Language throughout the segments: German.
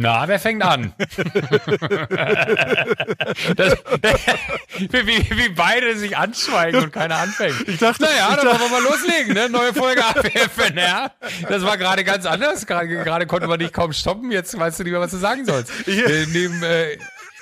Na, wer fängt an? das, wie, wie, beide sich anschweigen und keiner anfängt. Ich dachte, naja, dann wollen wir mal loslegen, ne? Neue Folge AWFNR. Das war gerade ganz anders. Gerade konnte man dich kaum stoppen. Jetzt weißt du nicht mehr, was du sagen sollst. Äh, neben, äh,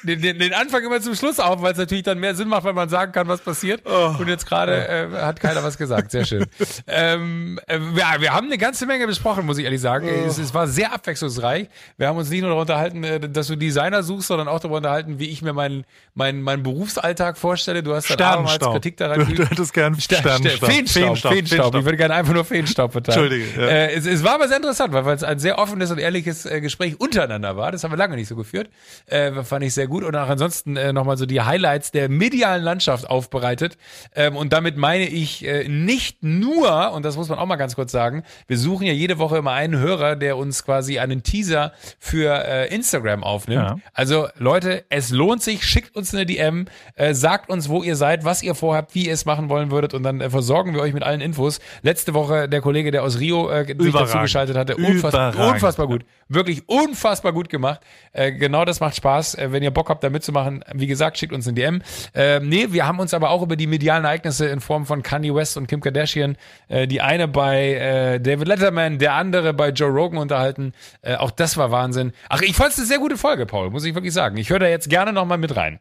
den, den, den Anfang immer zum Schluss auf, weil es natürlich dann mehr Sinn macht, wenn man sagen kann, was passiert. Oh. Und jetzt gerade äh, hat keiner was gesagt. Sehr schön. ähm, äh, ja, wir haben eine ganze Menge besprochen, muss ich ehrlich sagen. Oh. Es, es, war sehr abwechslungsreich. Wir haben uns nicht nur darüber unterhalten, äh, dass du Designer suchst, sondern auch darüber unterhalten, wie ich mir meinen mein, mein Berufsalltag vorstelle. Du hast dann abermals Kritik daran. Du, du hättest gern Sternstaub. Feenstaub, Feenstaub, Feenstaub. Feenstaub. Ich würde gerne einfach nur Feenstaub verteilen. Entschuldige. Ja. Äh, es, es, war aber sehr interessant, weil es ein sehr offenes und ehrliches äh, Gespräch untereinander war. Das haben wir lange nicht so geführt. Äh, fand ich sehr gut. Und auch ansonsten äh, nochmal so die Highlights der medialen Landschaft aufbereitet. Ähm, und damit meine ich äh, nicht nur, und das muss man auch mal ganz kurz sagen, wir suchen ja jede Woche immer einen Hörer, der uns quasi einen Teaser für äh, Instagram aufnimmt. Ja. Also Leute, es lohnt sich, schickt uns eine DM, äh, sagt uns, wo ihr seid, was ihr vorhabt, wie ihr es machen wollen würdet und dann äh, versorgen wir euch mit allen Infos. Letzte Woche der Kollege, der aus Rio äh, sich dazu geschaltet hatte, unfassbar, unfassbar gut. Wirklich unfassbar gut gemacht. Äh, genau das macht Spaß. Äh, wenn ihr Bock habt, da mitzumachen, wie gesagt, schickt uns ein DM. Äh, nee, wir haben uns aber auch über die medialen Ereignisse in Form von Kanye West und Kim Kardashian, äh, die eine bei äh, David Letterman, der andere bei Joe Rogan unterhalten. Äh, auch das war Wahnsinn. Ach, ich fand es eine sehr gute Folge, Paul, muss ich wirklich sagen. Ich höre da jetzt gerne nochmal mit rein.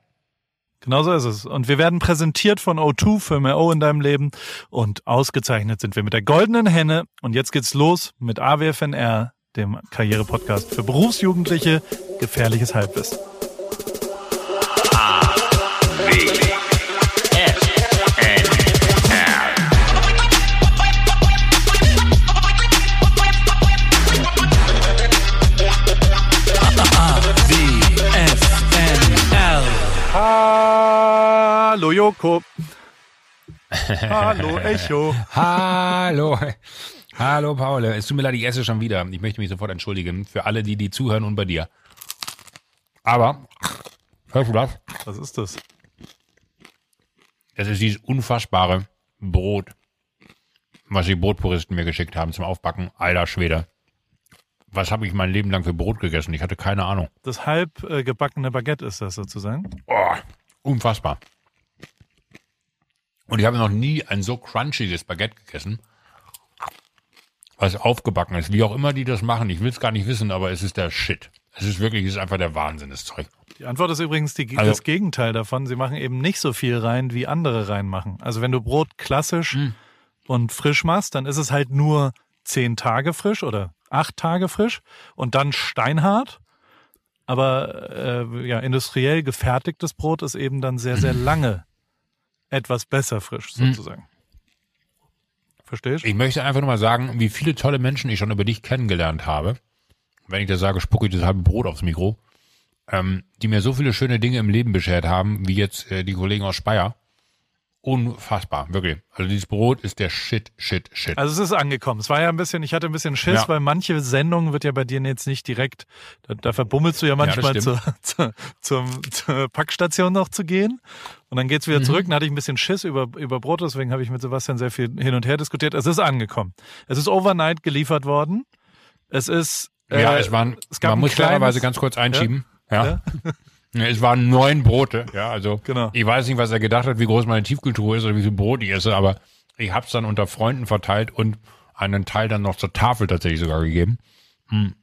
Genau so ist es. Und wir werden präsentiert von O2 für mehr O in deinem Leben. Und ausgezeichnet sind wir mit der goldenen Henne. Und jetzt geht's los mit AWFNR, dem Karriere-Podcast für Berufsjugendliche, gefährliches Halbwissen. Joko. Hallo Echo. Hallo. Hallo Paul. Es tut mir leid, ich esse schon wieder. Ich möchte mich sofort entschuldigen für alle, die die zuhören und bei dir. Aber, hörst du das? Was ist das? Das ist dieses unfassbare Brot, was die Brotpuristen mir geschickt haben zum Aufbacken. Alter Schwede. Was habe ich mein Leben lang für Brot gegessen? Ich hatte keine Ahnung. Das halb äh, gebackene Baguette ist das sozusagen? Oh, Unfassbar. Und ich habe noch nie ein so crunchiges Baguette gegessen, was aufgebacken ist. Wie auch immer die das machen, ich will es gar nicht wissen, aber es ist der Shit. Es ist wirklich, es ist einfach der Wahnsinn, das Zeug. Die Antwort ist übrigens die, also, das Gegenteil davon. Sie machen eben nicht so viel rein, wie andere reinmachen. Also wenn du Brot klassisch mh. Hm. und frisch machst, dann ist es halt nur zehn Tage frisch oder acht Tage frisch und dann steinhart. Aber äh, ja, industriell gefertigtes Brot ist eben dann sehr, sehr lange etwas besser frisch, hm. sozusagen. Hm. Verstehst du? Ich möchte einfach nur mal sagen, wie viele tolle Menschen ich schon über dich kennengelernt habe. Wenn ich das sage, spucke ich das halbe Brot aufs Mikro. Ähm, die mir so viele schöne Dinge im Leben beschert haben, wie jetzt äh, die Kollegen aus Speyer unfassbar, wirklich. Also dieses Brot ist der Shit, Shit, Shit. Also es ist angekommen. Es war ja ein bisschen, ich hatte ein bisschen Schiss, ja. weil manche Sendungen wird ja bei dir jetzt nicht direkt, da, da verbummelst du ja manchmal ja, zur, zur, zum, zur Packstation noch zu gehen. Und dann geht's wieder mhm. zurück. Dann hatte ich ein bisschen Schiss über, über Brot, deswegen habe ich mit Sebastian sehr viel hin und her diskutiert. Es ist angekommen. Es ist overnight geliefert worden. Es ist. Äh, ja, es waren, es gab man muss klarerweise ganz kurz einschieben. ja. ja. Es waren neun Brote, ja, also genau. ich weiß nicht, was er gedacht hat, wie groß meine Tiefkultur ist oder wie viel Brot ich esse, aber ich habe es dann unter Freunden verteilt und einen Teil dann noch zur Tafel tatsächlich sogar gegeben. Hm.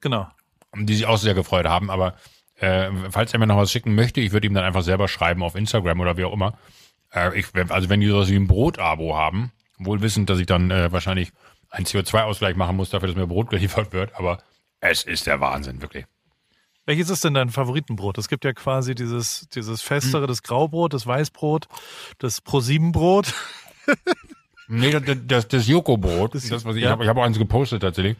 Genau. Die sich auch sehr gefreut haben, aber äh, falls er mir noch was schicken möchte, ich würde ihm dann einfach selber schreiben auf Instagram oder wie auch immer. Äh, ich, also wenn die sowas wie ein Brot-Abo haben, wohl wissend, dass ich dann äh, wahrscheinlich einen CO2-Ausgleich machen muss dafür, dass mir Brot geliefert wird, aber es ist der Wahnsinn, wirklich. Welches ist denn dein Favoritenbrot? Es gibt ja quasi dieses, dieses festere, hm. das Graubrot, das Weißbrot, das Pro-7-Brot. nee, das, das, das Joko-Brot. Das, das, was ich ja. habe. Ich habe auch eins gepostet tatsächlich.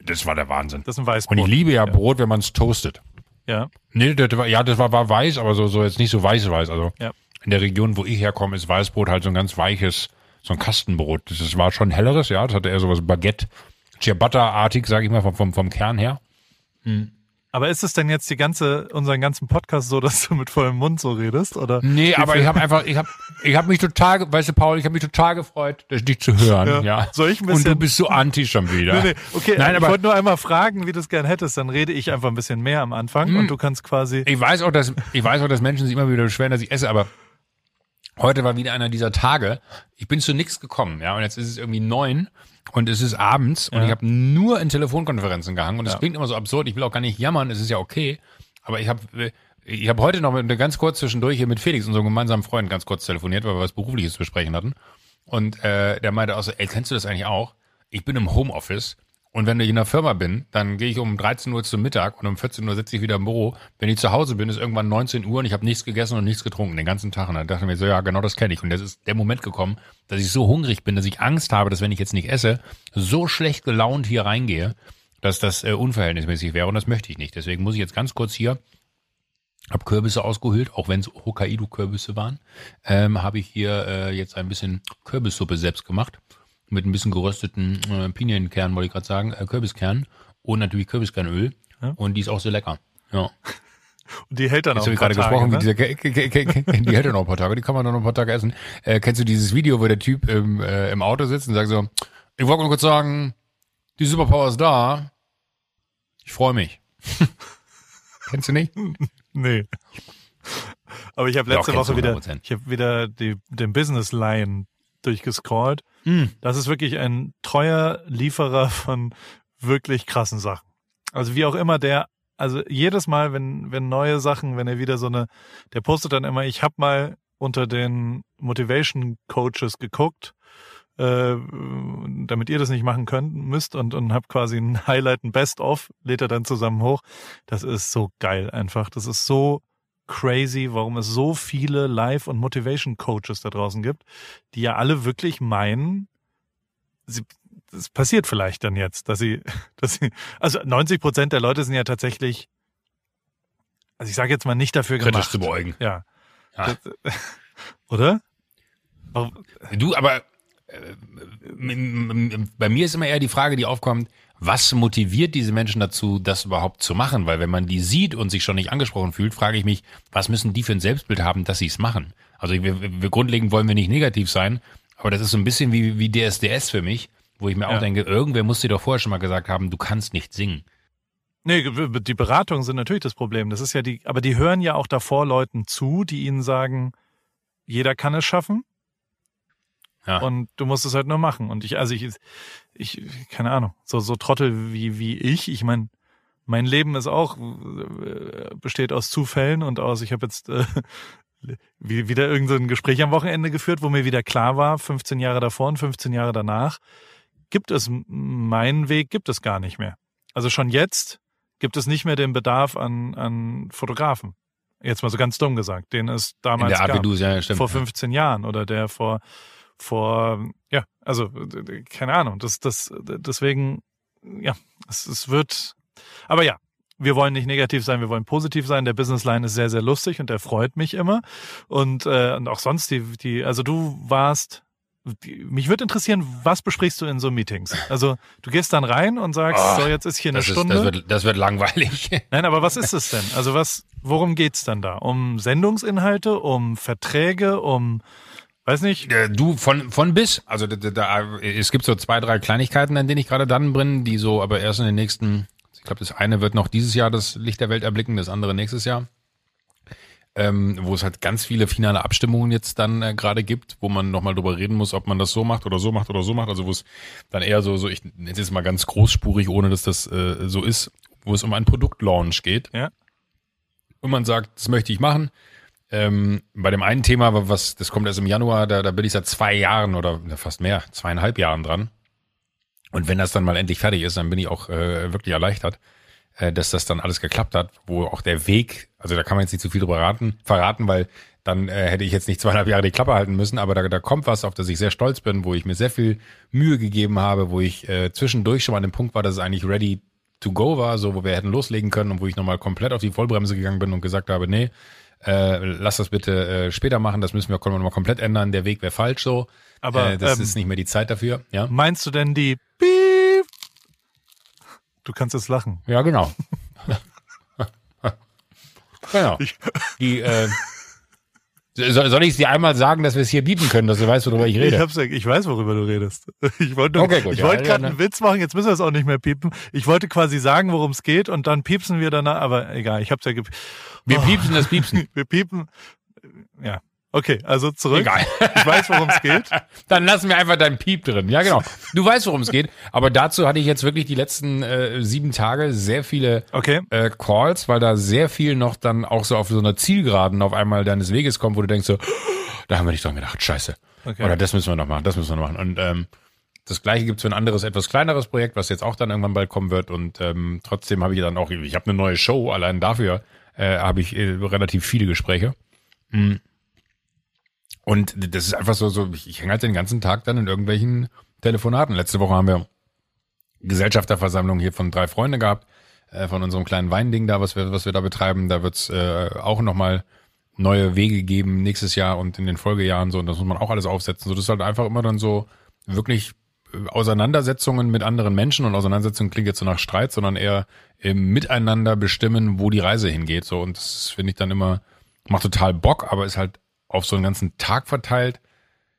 Das war der Wahnsinn. Das ist ein Weißbrot. Und ich liebe ja, ja. Brot, wenn man es toastet. Ja. Nee, das war, ja, das war, war weiß, aber so, so jetzt nicht so weiß-weiß. Also ja. in der Region, wo ich herkomme, ist Weißbrot halt so ein ganz weiches, so ein Kastenbrot. Das, das war schon helleres, ja. Das hatte eher so was Baguette, Ciabatta-artig, sag ich mal, vom, vom, vom Kern her. Hm. Aber ist es denn jetzt die ganze, unseren ganzen Podcast so, dass du mit vollem Mund so redest? Oder nee, aber ich habe einfach, ich habe ich hab mich total, weißt du, Paul, ich habe mich total gefreut, dich zu hören. Ja. ja. Soll ich ein bisschen, Und du bist so anti schon wieder. Nee, nee. Okay, Nein, ich aber, wollte nur einmal fragen, wie du es gern hättest. Dann rede ich einfach ein bisschen mehr am Anfang hm. und du kannst quasi. Ich weiß auch, dass ich weiß auch, dass Menschen sich immer wieder beschweren, dass ich esse, aber heute war wieder einer dieser Tage. Ich bin zu nichts gekommen, ja, und jetzt ist es irgendwie neun und es ist abends und ich habe nur in Telefonkonferenzen gehangen und es ja. klingt immer so absurd. Ich will auch gar nicht jammern, es ist ja okay. Aber ich habe ich hab heute noch mit, ganz kurz zwischendurch hier mit Felix, unserem gemeinsamen Freund, ganz kurz telefoniert, weil wir was Berufliches zu besprechen hatten. Und äh, der meinte auch so, ey, kennst du das eigentlich auch? Ich bin im Homeoffice und wenn ich in der Firma bin, dann gehe ich um 13 Uhr zum Mittag und um 14 Uhr sitze ich wieder im Büro. Wenn ich zu Hause bin, ist irgendwann 19 Uhr und ich habe nichts gegessen und nichts getrunken den ganzen Tag. Und dann dachte ich mir so, ja, genau das kenne ich. Und das ist der Moment gekommen, dass ich so hungrig bin, dass ich Angst habe, dass wenn ich jetzt nicht esse, so schlecht gelaunt hier reingehe, dass das äh, unverhältnismäßig wäre. Und das möchte ich nicht. Deswegen muss ich jetzt ganz kurz hier hab Kürbisse ausgehöhlt, auch wenn es Hokkaido-Kürbisse waren, ähm, habe ich hier äh, jetzt ein bisschen Kürbissuppe selbst gemacht mit ein bisschen gerösteten äh, Pinienkern, wollte ich gerade sagen, äh, Kürbiskern und natürlich Kürbiskernöl. Ja. Und die ist auch sehr lecker. Ja. Und die hält dann Jetzt auch ein paar Tage. gesprochen, ne? dieser, die hält dann auch ein paar Tage, die kann man dann noch ein paar Tage essen. Äh, kennst du dieses Video, wo der Typ im, äh, im Auto sitzt und sagt so, ich wollte nur kurz sagen, die Superpower ist da. Ich freue mich. Kennst du nicht? Nee. Aber ich habe letzte Doch, Woche wieder, ich habe wieder die, den Business Line durchgescrollt. Mm. Das ist wirklich ein treuer Lieferer von wirklich krassen Sachen. Also wie auch immer der, also jedes Mal, wenn, wenn neue Sachen, wenn er wieder so eine, der postet dann immer, ich habe mal unter den Motivation Coaches geguckt, äh, damit ihr das nicht machen könnt, müsst und, und hab quasi ein Highlight, ein Best-of, lädt er dann zusammen hoch. Das ist so geil einfach. Das ist so crazy, warum es so viele Live- und Motivation-Coaches da draußen gibt, die ja alle wirklich meinen, sie, das passiert vielleicht dann jetzt, dass sie, dass sie, also 90 Prozent der Leute sind ja tatsächlich, also ich sage jetzt mal nicht dafür Kritisch gemacht. zu beäugen. Ja. ja. Oder? Du, aber äh, bei mir ist immer eher die Frage, die aufkommt, was motiviert diese Menschen dazu, das überhaupt zu machen? Weil wenn man die sieht und sich schon nicht angesprochen fühlt, frage ich mich, was müssen die für ein Selbstbild haben, dass sie es machen? Also wir, wir grundlegend wollen wir nicht negativ sein, aber das ist so ein bisschen wie, wie DSDS für mich, wo ich mir ja. auch denke, irgendwer muss dir doch vorher schon mal gesagt haben, du kannst nicht singen. Nee, die Beratungen sind natürlich das Problem. Das ist ja die, aber die hören ja auch davor Leuten zu, die ihnen sagen, jeder kann es schaffen. Ja. Und du musst es halt nur machen. Und ich, also ich, ich, keine Ahnung, so, so Trottel wie, wie ich, ich meine, mein Leben ist auch, äh, besteht aus Zufällen und aus, ich habe jetzt äh, wieder irgendein so Gespräch am Wochenende geführt, wo mir wieder klar war, 15 Jahre davor und 15 Jahre danach, gibt es meinen Weg, gibt es gar nicht mehr. Also schon jetzt gibt es nicht mehr den Bedarf an, an Fotografen. Jetzt mal so ganz dumm gesagt, den es damals gab, ja, vor 15 Jahren oder der vor vor, ja, also keine Ahnung, das, das, deswegen, ja, es, es wird, aber ja, wir wollen nicht negativ sein, wir wollen positiv sein. Der Businessline ist sehr, sehr lustig und der freut mich immer. Und, äh, und auch sonst, die, die, also du warst, die, mich würde interessieren, was besprichst du in so Meetings? Also du gehst dann rein und sagst, oh, so jetzt ist hier eine ist, Stunde. Das wird, das wird langweilig. Nein, aber was ist es denn? Also was, worum geht's dann da? Um Sendungsinhalte, um Verträge, um Weiß nicht. Du, von, von bis. Also da, da, es gibt so zwei, drei Kleinigkeiten, an denen ich gerade dann bin, die so aber erst in den nächsten, ich glaube, das eine wird noch dieses Jahr das Licht der Welt erblicken, das andere nächstes Jahr. Ähm, wo es halt ganz viele finale Abstimmungen jetzt dann äh, gerade gibt, wo man nochmal drüber reden muss, ob man das so macht oder so macht oder so macht. Also wo es dann eher so, so ich nenne es jetzt mal ganz großspurig, ohne dass das äh, so ist, wo es um einen Produktlaunch geht. Ja. Und man sagt, das möchte ich machen ähm, bei dem einen Thema, was, das kommt erst im Januar, da, da bin ich seit zwei Jahren oder fast mehr, zweieinhalb Jahren dran. Und wenn das dann mal endlich fertig ist, dann bin ich auch äh, wirklich erleichtert, äh, dass das dann alles geklappt hat, wo auch der Weg, also da kann man jetzt nicht zu viel drüber raten, verraten, weil dann äh, hätte ich jetzt nicht zweieinhalb Jahre die Klappe halten müssen, aber da, da kommt was, auf das ich sehr stolz bin, wo ich mir sehr viel Mühe gegeben habe, wo ich äh, zwischendurch schon mal an dem Punkt war, dass es eigentlich ready to go war, so wo wir hätten loslegen können und wo ich nochmal komplett auf die Vollbremse gegangen bin und gesagt habe, nee, äh, lass das bitte äh, später machen, das müssen wir können wir nochmal komplett ändern, der Weg wäre falsch so. Aber äh, das ähm, ist nicht mehr die Zeit dafür. Ja? Meinst du denn die Piep? Du kannst jetzt lachen. Ja, genau. genau. Die, äh, soll ich dir einmal sagen, dass wir es hier bieten können, dass du weißt, worüber ich rede? Ich, hab's, ich weiß, worüber du redest. Ich wollte, okay, gut, ich ja, wollte gerade ja, einen Witz machen, jetzt müssen wir es auch nicht mehr piepen. Ich wollte quasi sagen, worum es geht und dann piepsen wir danach, aber egal, ich hab's ja gepiept. Wir oh. piepsen das Piepsen. Wir piepen, ja. Okay, also zurück. Egal. Ich weiß, worum es geht. Dann lassen wir einfach deinen Piep drin. Ja, genau. Du weißt, worum es geht. Aber dazu hatte ich jetzt wirklich die letzten äh, sieben Tage sehr viele okay. äh, Calls, weil da sehr viel noch dann auch so auf so einer Zielgeraden auf einmal deines Weges kommt, wo du denkst so, da haben wir nicht dran gedacht, scheiße. Okay. Oder das müssen wir noch machen, das müssen wir noch machen. Und ähm, das gleiche gibt's für ein anderes, etwas kleineres Projekt, was jetzt auch dann irgendwann bald kommen wird. Und ähm, trotzdem habe ich dann auch, ich habe eine neue Show, allein dafür äh, habe ich äh, relativ viele Gespräche. Mhm. Und das ist einfach so, so ich, hänge halt den ganzen Tag dann in irgendwelchen Telefonaten. Letzte Woche haben wir Gesellschafterversammlung hier von drei Freunde gehabt, äh, von unserem kleinen Weinding da, was wir, was wir da betreiben. Da wird's äh, auch nochmal neue Wege geben nächstes Jahr und in den Folgejahren so. Und das muss man auch alles aufsetzen. So, das ist halt einfach immer dann so wirklich äh, Auseinandersetzungen mit anderen Menschen und Auseinandersetzungen klingt jetzt so nach Streit, sondern eher im Miteinander bestimmen, wo die Reise hingeht. So und das finde ich dann immer macht total Bock, aber ist halt auf so einen ganzen Tag verteilt,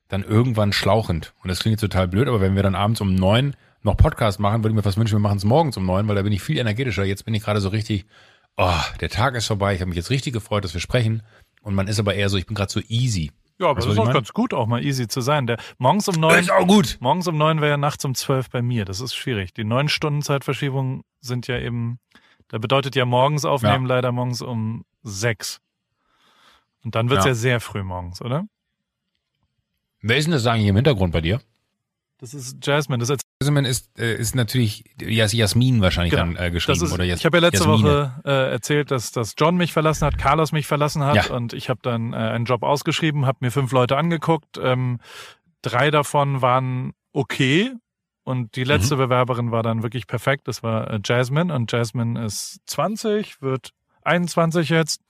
dann irgendwann schlauchend. Und das klingt total blöd, aber wenn wir dann abends um neun noch Podcast machen, würde ich mir fast wünschen, wir machen es morgens um neun, weil da bin ich viel energetischer. Jetzt bin ich gerade so richtig, oh, der Tag ist vorbei, ich habe mich jetzt richtig gefreut, dass wir sprechen. Und man ist aber eher so, ich bin gerade so easy. Ja, aber es ist auch ganz gut, auch mal easy zu sein. Der morgens um neun. Ist auch gut. Morgens um neun wäre ja nachts um zwölf bei mir. Das ist schwierig. Die neun Stunden Zeitverschiebung sind ja eben, da bedeutet ja morgens aufnehmen ja. leider morgens um sechs. Und dann wird's ja. ja sehr früh morgens, oder? Wer ist denn das eigentlich im Hintergrund bei dir? Das ist Jasmine. Das ist Jasmine ist, äh, ist natürlich Jas Jasmin wahrscheinlich genau. dann äh, geschrieben. Ist, oder Jas ich habe ja letzte Jasmine. Woche äh, erzählt, dass, dass John mich verlassen hat, Carlos mich verlassen hat ja. und ich habe dann äh, einen Job ausgeschrieben, habe mir fünf Leute angeguckt. Ähm, drei davon waren okay und die letzte mhm. Bewerberin war dann wirklich perfekt. Das war äh, Jasmine und Jasmine ist 20, wird 21 jetzt,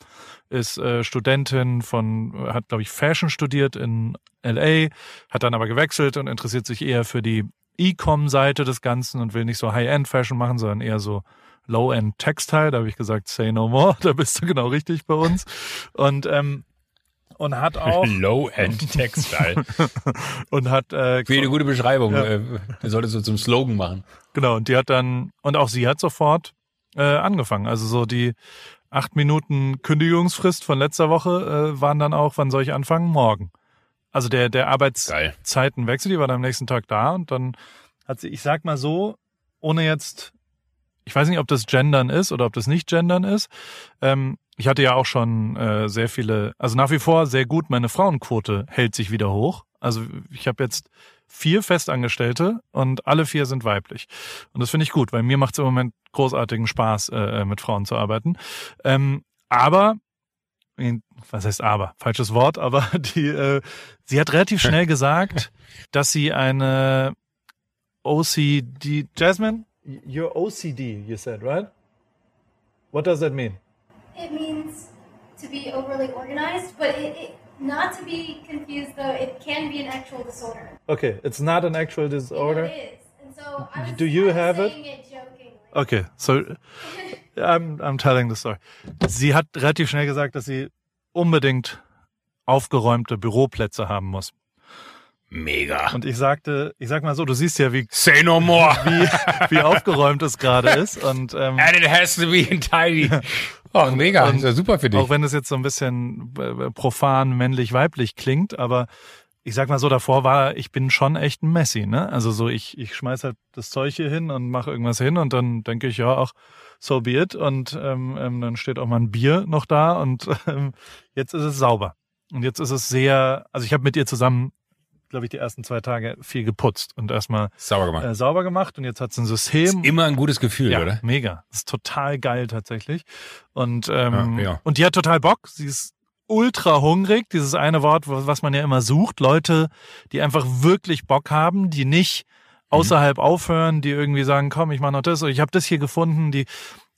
ist äh, Studentin von, hat glaube ich Fashion studiert in LA, hat dann aber gewechselt und interessiert sich eher für die E-Com-Seite des Ganzen und will nicht so High-End-Fashion machen, sondern eher so Low-End-Textile. Da habe ich gesagt, say no more, da bist du genau richtig bei uns. Und ähm, und hat auch Low-End Textile und hat äh, für eine gute Beschreibung. Ja. Äh, solltest du zum Slogan machen. Genau und die hat dann und auch sie hat sofort äh, angefangen. Also so die acht Minuten Kündigungsfrist von letzter Woche äh, waren dann auch, wann soll ich anfangen? Morgen. Also der, der Arbeitszeitenwechsel, die war dann am nächsten Tag da und dann hat sie, ich sag mal so, ohne jetzt, ich weiß nicht, ob das Gendern ist oder ob das nicht Gendern ist. Ähm, ich hatte ja auch schon äh, sehr viele, also nach wie vor sehr gut, meine Frauenquote hält sich wieder hoch. Also ich habe jetzt vier Festangestellte und alle vier sind weiblich. Und das finde ich gut, weil mir macht es im Moment großartigen Spaß, äh, äh, mit Frauen zu arbeiten. Ähm, aber was heißt aber? Falsches Wort, aber die, äh, sie hat relativ schnell gesagt, dass sie eine OCD, Jasmine, you're OCD, you said, right? What does that mean? It means to be overly organized, but it, it not to be confused though, it can be an actual disorder. Okay, it's not an actual disorder. It is, and so I was, do you I have it? it okay, so I'm, I'm telling the story. Sie hat relativ schnell gesagt, dass sie unbedingt aufgeräumte Büroplätze haben muss. Mega. Und ich sagte, ich sag mal so, du siehst ja, wie Say no more. wie, wie aufgeräumt es gerade ist. Und ähm, And it has to be tidy. Oh, mega, und, ist ja super für dich. Auch wenn es jetzt so ein bisschen äh, profan männlich-weiblich klingt, aber ich sag mal so, davor war, ich bin schon echt ein Messi, ne? Also so, ich, ich schmeiß halt das Zeug hier hin und mache irgendwas hin und dann denke ich, ja, ach, so be it. Und ähm, ähm, dann steht auch mal ein Bier noch da und ähm, jetzt ist es sauber. Und jetzt ist es sehr, also ich habe mit ihr zusammen glaube ich, die ersten zwei Tage viel geputzt und erstmal sauber gemacht. Äh, sauber gemacht und jetzt hat sie ein System. Ist immer ein gutes Gefühl, ja, oder? Mega. Das ist total geil tatsächlich. Und, ähm, ja, ja. und die hat total Bock. Sie ist ultra hungrig. Dieses eine Wort, was man ja immer sucht. Leute, die einfach wirklich Bock haben, die nicht mhm. außerhalb mhm. aufhören, die irgendwie sagen, komm, ich mach noch das. Ich habe das hier gefunden, die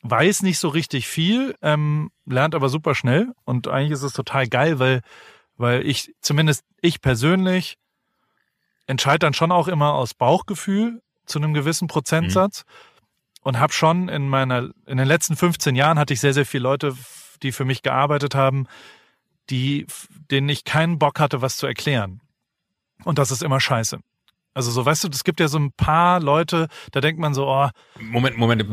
weiß nicht so richtig viel, ähm, lernt aber super schnell. Und eigentlich ist es total geil, weil, weil ich, zumindest ich persönlich, entscheide dann schon auch immer aus Bauchgefühl zu einem gewissen Prozentsatz mhm. und habe schon in meiner in den letzten 15 Jahren hatte ich sehr sehr viele Leute die für mich gearbeitet haben, die, denen ich keinen Bock hatte, was zu erklären. Und das ist immer scheiße. Also so, weißt du, es gibt ja so ein paar Leute, da denkt man so, oh. Moment, Moment,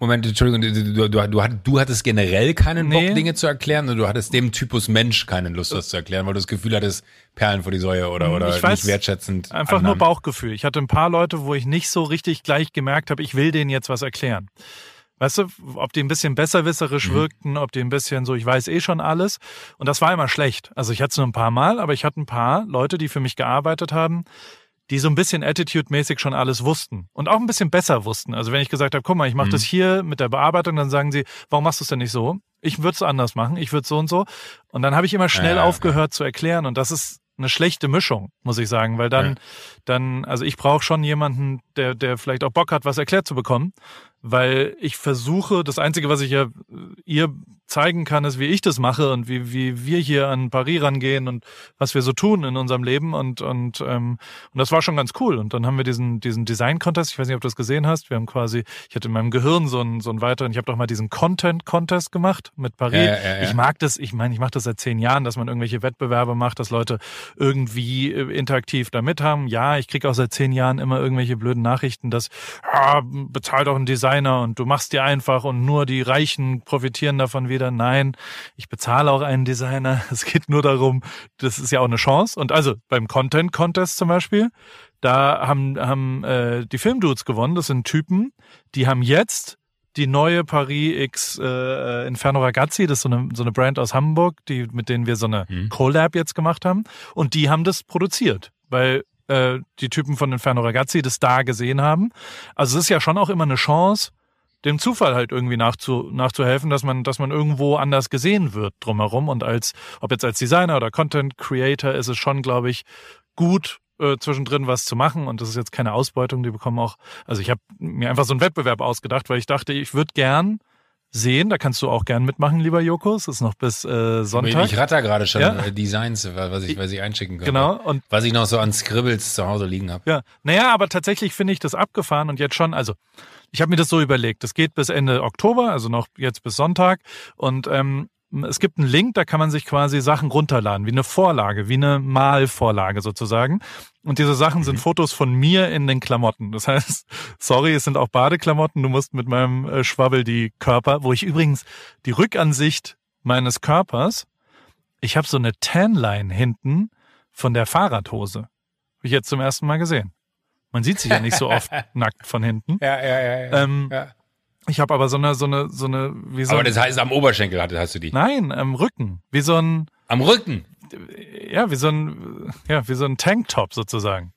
Moment, Entschuldigung, du, du, du, du hattest generell keinen nee. Bock, Dinge zu erklären und du hattest dem Typus Mensch keinen Lust, das zu erklären, weil du das Gefühl hattest, Perlen vor die Säue oder, oder ich weiß, nicht wertschätzend. Einfach anderen. nur Bauchgefühl. Ich hatte ein paar Leute, wo ich nicht so richtig gleich gemerkt habe, ich will denen jetzt was erklären. Weißt du, ob die ein bisschen besserwisserisch mhm. wirkten, ob die ein bisschen so, ich weiß eh schon alles. Und das war immer schlecht. Also ich hatte es nur ein paar Mal, aber ich hatte ein paar Leute, die für mich gearbeitet haben, die so ein bisschen Attitude-mäßig schon alles wussten und auch ein bisschen besser wussten. Also wenn ich gesagt habe, guck mal, ich mache mhm. das hier mit der Bearbeitung, dann sagen sie, warum machst du es denn nicht so? Ich würde es anders machen, ich würde so und so. Und dann habe ich immer schnell ja, aufgehört ja. zu erklären und das ist eine schlechte Mischung, muss ich sagen, weil dann, ja. dann, also ich brauche schon jemanden, der, der vielleicht auch Bock hat, was erklärt zu bekommen weil ich versuche, das Einzige, was ich ja ihr zeigen kann, ist, wie ich das mache und wie, wie wir hier an Paris rangehen und was wir so tun in unserem Leben und, und, ähm, und das war schon ganz cool. Und dann haben wir diesen, diesen Design-Contest, ich weiß nicht, ob du das gesehen hast, wir haben quasi, ich hatte in meinem Gehirn so ein, so ein weiteren, ich habe doch mal diesen Content-Contest gemacht mit Paris. Ja, ja, ja. Ich mag das, ich meine, ich mache das seit zehn Jahren, dass man irgendwelche Wettbewerbe macht, dass Leute irgendwie äh, interaktiv da mit haben. Ja, ich kriege auch seit zehn Jahren immer irgendwelche blöden Nachrichten, dass ah, bezahlt auch ein Design Designer und du machst dir einfach und nur die Reichen profitieren davon wieder. Nein, ich bezahle auch einen Designer. Es geht nur darum, das ist ja auch eine Chance. Und also beim Content Contest zum Beispiel, da haben, haben äh, die Filmdudes gewonnen. Das sind Typen, die haben jetzt die neue Paris X äh, Inferno Ragazzi, das ist so eine, so eine Brand aus Hamburg, die, mit denen wir so eine mhm. Collab jetzt gemacht haben. Und die haben das produziert, weil äh, die Typen von Inferno Ragazzi das da gesehen haben. Also es ist ja schon auch immer eine Chance, dem Zufall halt irgendwie nachzu, nachzuhelfen, dass man, dass man irgendwo anders gesehen wird drumherum. Und als, ob jetzt als Designer oder Content Creator ist es schon, glaube ich, gut, äh, zwischendrin was zu machen. Und das ist jetzt keine Ausbeutung, die bekommen auch, also ich habe mir einfach so einen Wettbewerb ausgedacht, weil ich dachte, ich würde gern sehen. Da kannst du auch gern mitmachen, lieber Joko. Es ist noch bis äh, Sonntag. Ich ratter gerade schon ja? Äh, Designs, was ich, was ich einschicken kann. Genau. Und was ich noch so an Scribbles zu Hause liegen habe. Ja. Naja, aber tatsächlich finde ich das abgefahren und jetzt schon, also ich habe mir das so überlegt. Das geht bis Ende Oktober, also noch jetzt bis Sonntag. Und ähm, es gibt einen Link, da kann man sich quasi Sachen runterladen, wie eine Vorlage, wie eine Malvorlage sozusagen. Und diese Sachen sind mhm. Fotos von mir in den Klamotten. Das heißt, sorry, es sind auch Badeklamotten. Du musst mit meinem äh, Schwabbel die Körper, wo ich übrigens die Rückansicht meines Körpers, ich habe so eine Tanline hinten von der Fahrradhose. Habe ich jetzt zum ersten Mal gesehen. Man sieht sich ja nicht so oft nackt von hinten. Ja, ja, ja. ja. Ähm, ja. Ich habe aber so eine, so eine, so eine, wie so Aber das heißt, am Oberschenkel hast du die? Nein, am Rücken. Wie so ein. Am Rücken? Ja, wie so ein, ja, wie so ein Tanktop sozusagen.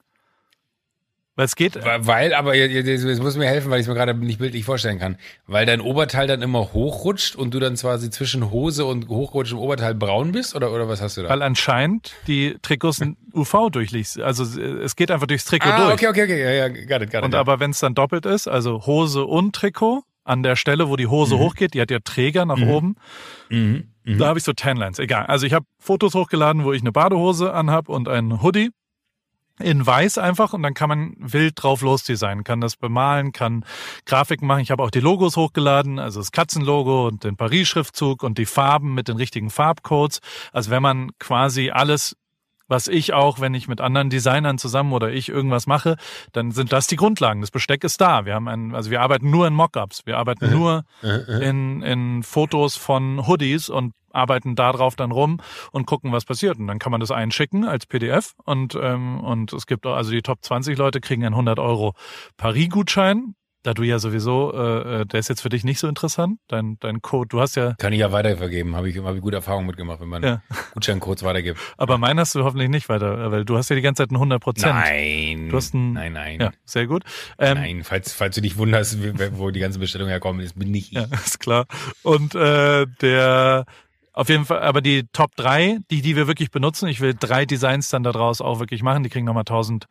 Weil es geht. Weil, aber jetzt muss mir helfen, weil ich es mir gerade nicht bildlich vorstellen kann. Weil dein Oberteil dann immer hochrutscht und du dann quasi zwischen Hose und hochrutschem Oberteil braun bist? Oder, oder was hast du da? Weil anscheinend die Trikots UV durchliest. Also es geht einfach durchs Trikot ah, durch. Okay, okay, okay. Ja, ja, got it, got it, und aber wenn es dann doppelt ist, also Hose und Trikot, an der Stelle, wo die Hose mhm. hochgeht, die hat ja Träger nach mhm. oben. Mhm. mhm. Da habe ich so Tanlines. Egal. Also ich habe Fotos hochgeladen, wo ich eine Badehose anhab und ein Hoodie in weiß einfach und dann kann man wild drauf losdesignen, kann das bemalen, kann Grafiken machen. Ich habe auch die Logos hochgeladen, also das Katzenlogo und den Paris-Schriftzug und die Farben mit den richtigen Farbcodes. Also wenn man quasi alles was ich auch, wenn ich mit anderen Designern zusammen oder ich irgendwas mache, dann sind das die Grundlagen. Das Besteck ist da. Wir haben ein, also wir arbeiten nur in Mockups. Wir arbeiten mhm. nur mhm. in, in Fotos von Hoodies und arbeiten da drauf dann rum und gucken, was passiert. Und dann kann man das einschicken als PDF und, ähm, und es gibt auch, also die Top 20 Leute kriegen einen 100 Euro Paris-Gutschein da du ja sowieso, äh, äh, der ist jetzt für dich nicht so interessant, dein, dein Code, du hast ja... Kann ich ja weitervergeben, habe ich, hab ich gute Erfahrungen mitgemacht, wenn man ja. Gutscheincodes weitergibt. Aber meinen hast du hoffentlich nicht weiter, weil du hast ja die ganze Zeit ein 100 Prozent. Nein. Du hast ein, nein, nein. Ja, sehr gut. Ähm, nein, falls, falls du dich wunderst, wo die ganze Bestellung herkommt, ist bin nicht ich. Ja, ist klar. Und äh, der auf jeden Fall, aber die Top 3, die, die wir wirklich benutzen, ich will drei Designs dann daraus auch wirklich machen, die kriegen nochmal 1000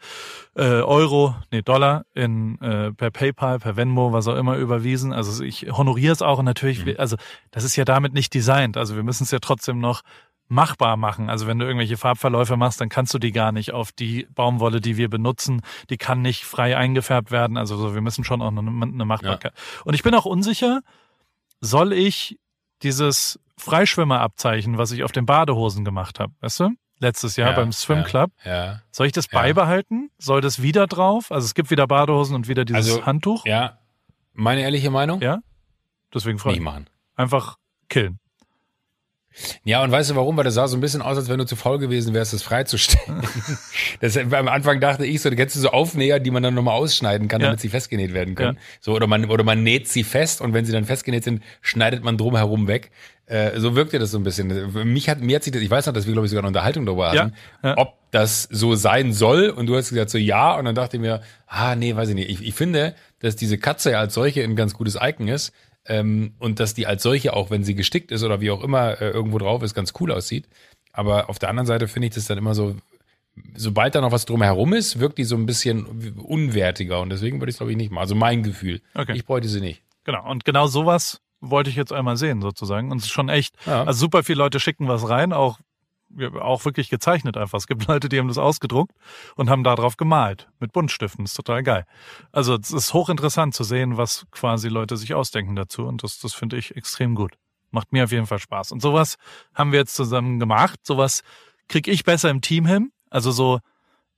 äh, Euro, nee, Dollar in, äh, per PayPal, per Venmo, was auch immer überwiesen. Also ich honoriere es auch und natürlich, mhm. also das ist ja damit nicht designt. Also wir müssen es ja trotzdem noch machbar machen. Also wenn du irgendwelche Farbverläufe machst, dann kannst du die gar nicht auf die Baumwolle, die wir benutzen, die kann nicht frei eingefärbt werden. Also so, wir müssen schon auch eine, eine Machbarkeit. Ja. Und ich bin auch unsicher, soll ich dieses Freischwimmerabzeichen, was ich auf den Badehosen gemacht habe, weißt du? Letztes Jahr ja, beim Swim Club. Ja, ja, Soll ich das beibehalten? Soll das wieder drauf? Also es gibt wieder Badehosen und wieder dieses also, Handtuch. Ja. Meine ehrliche Meinung? Ja. Deswegen freue ich mich. machen. Einfach killen. Ja, und weißt du warum? Weil das sah so ein bisschen aus, als wenn du zu faul gewesen wärst, das freizustellen. das, am Anfang dachte ich so, da kennst du so Aufnäher, die man dann nochmal ausschneiden kann, ja. damit sie festgenäht werden können. Ja. So, oder man, oder man näht sie fest und wenn sie dann festgenäht sind, schneidet man drumherum weg. Äh, so wirkte das so ein bisschen. Mich hat, mir hat sich das, ich weiß noch, dass wir, glaube ich, sogar eine Unterhaltung darüber hatten, ja. ob das so sein soll. Und du hast gesagt so, ja. Und dann dachte ich mir, ah, nee, weiß ich nicht. Ich, ich finde, dass diese Katze als solche ein ganz gutes Icon ist ähm, und dass die als solche, auch wenn sie gestickt ist oder wie auch immer äh, irgendwo drauf ist, ganz cool aussieht. Aber auf der anderen Seite finde ich das dann immer so, sobald da noch was drumherum ist, wirkt die so ein bisschen unwertiger und deswegen würde ich es glaube ich nicht mal. Also mein Gefühl. Okay. Ich bräuchte sie nicht. Genau. Und genau sowas wollte ich jetzt einmal sehen sozusagen. Und es ist schon echt, ja. also super viele Leute schicken was rein, auch auch wirklich gezeichnet einfach. Es gibt Leute, die haben das ausgedruckt und haben da drauf gemalt mit Buntstiften. Das ist total geil. Also es ist hochinteressant zu sehen, was quasi Leute sich ausdenken dazu und das, das finde ich extrem gut. Macht mir auf jeden Fall Spaß. Und sowas haben wir jetzt zusammen gemacht. Sowas krieg ich besser im Team hin. Also so,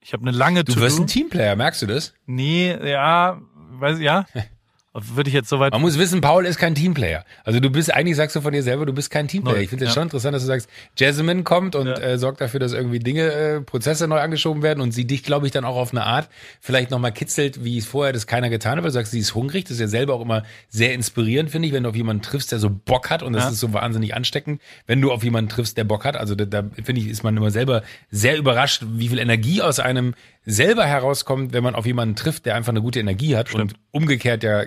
ich habe eine lange Du wirst ein Teamplayer, merkst du das? Nee, ja, weiß ja. Würde ich jetzt soweit. Man muss wissen, Paul ist kein Teamplayer. Also du bist, eigentlich sagst du von dir selber, du bist kein Teamplayer. Neu, ich finde es ja. schon interessant, dass du sagst, Jasmine kommt und ja. äh, sorgt dafür, dass irgendwie Dinge, äh, Prozesse neu angeschoben werden und sie dich, glaube ich, dann auch auf eine Art vielleicht nochmal kitzelt, wie es vorher das keiner getan hat, weil du sagst, sie ist hungrig. Das ist ja selber auch immer sehr inspirierend, finde ich, wenn du auf jemanden triffst, der so Bock hat und das ja. ist so wahnsinnig ansteckend, wenn du auf jemanden triffst, der Bock hat. Also da, da finde ich, ist man immer selber sehr überrascht, wie viel Energie aus einem selber herauskommt, wenn man auf jemanden trifft, der einfach eine gute Energie hat Stimmt. und umgekehrt ja,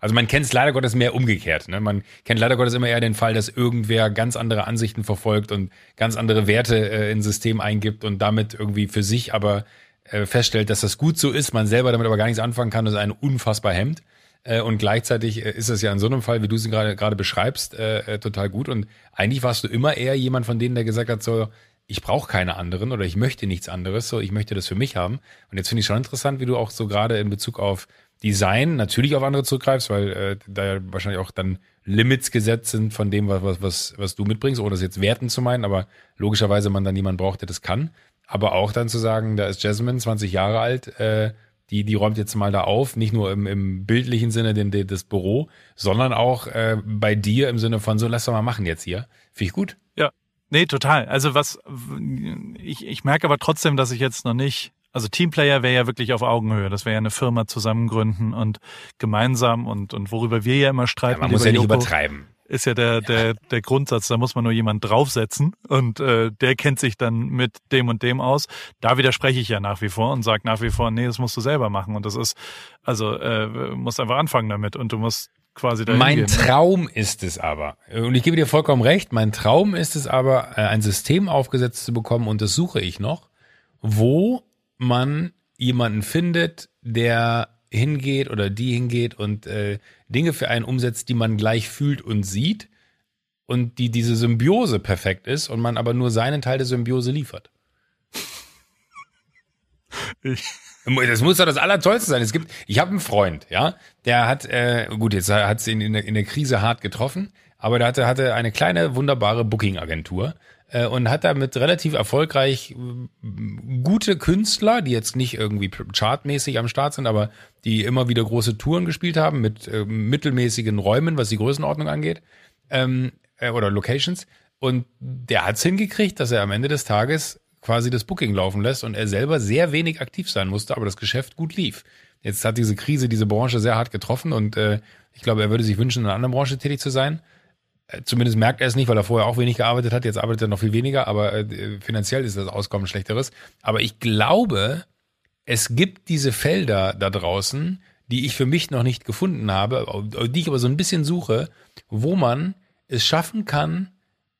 also man kennt es leider Gottes mehr umgekehrt. Ne? Man kennt leider Gottes immer eher den Fall, dass irgendwer ganz andere Ansichten verfolgt und ganz andere Werte äh, ins System eingibt und damit irgendwie für sich aber äh, feststellt, dass das gut so ist, man selber damit aber gar nichts anfangen kann, das ist ein unfassbar hemmt. Äh, und gleichzeitig äh, ist es ja in so einem Fall, wie du es gerade gerade beschreibst, äh, äh, total gut. Und eigentlich warst du immer eher jemand von denen, der gesagt hat, so, ich brauche keine anderen oder ich möchte nichts anderes, so ich möchte das für mich haben. Und jetzt finde ich schon interessant, wie du auch so gerade in Bezug auf Design natürlich auf andere zurückgreifst, weil äh, da ja wahrscheinlich auch dann Limits gesetzt sind von dem, was, was, was du mitbringst, ohne das jetzt werten zu meinen, aber logischerweise man dann jemanden braucht, der das kann. Aber auch dann zu sagen, da ist Jasmine 20 Jahre alt, äh, die, die räumt jetzt mal da auf, nicht nur im, im bildlichen Sinne den, den, das Büro, sondern auch äh, bei dir im Sinne von so, lass doch mal machen jetzt hier. Finde ich gut. Nee, total. Also was ich, ich merke aber trotzdem, dass ich jetzt noch nicht. Also Teamplayer wäre ja wirklich auf Augenhöhe. Das wäre ja eine Firma zusammengründen und gemeinsam und, und worüber wir ja immer streiten. Ja, man muss ja nicht Joko, übertreiben. Ist ja der, der, der Grundsatz, da muss man nur jemand draufsetzen und äh, der kennt sich dann mit dem und dem aus. Da widerspreche ich ja nach wie vor und sage nach wie vor, nee, das musst du selber machen. Und das ist, also äh, musst einfach anfangen damit und du musst quasi dahin Mein gehen. Traum ist es aber, und ich gebe dir vollkommen recht, mein Traum ist es aber, äh, ein System aufgesetzt zu bekommen, und das suche ich noch, wo man jemanden findet, der hingeht oder die hingeht und äh, Dinge für einen umsetzt, die man gleich fühlt und sieht und die diese Symbiose perfekt ist und man aber nur seinen Teil der Symbiose liefert. Ich das muss doch das Allertollste sein. Es gibt, ich habe einen Freund, ja, der hat, äh, gut, jetzt hat sie ihn in der, in der Krise hart getroffen, aber der hatte, hatte eine kleine, wunderbare Booking-Agentur äh, und hat damit relativ erfolgreich äh, gute Künstler, die jetzt nicht irgendwie chartmäßig am Start sind, aber die immer wieder große Touren gespielt haben mit äh, mittelmäßigen Räumen, was die Größenordnung angeht, ähm, äh, oder Locations. Und der hat's hingekriegt, dass er am Ende des Tages quasi das Booking laufen lässt und er selber sehr wenig aktiv sein musste, aber das Geschäft gut lief. Jetzt hat diese Krise diese Branche sehr hart getroffen und äh, ich glaube, er würde sich wünschen, in einer anderen Branche tätig zu sein. Äh, zumindest merkt er es nicht, weil er vorher auch wenig gearbeitet hat. Jetzt arbeitet er noch viel weniger, aber äh, finanziell ist das Auskommen schlechteres. Aber ich glaube, es gibt diese Felder da draußen, die ich für mich noch nicht gefunden habe, die ich aber so ein bisschen suche, wo man es schaffen kann,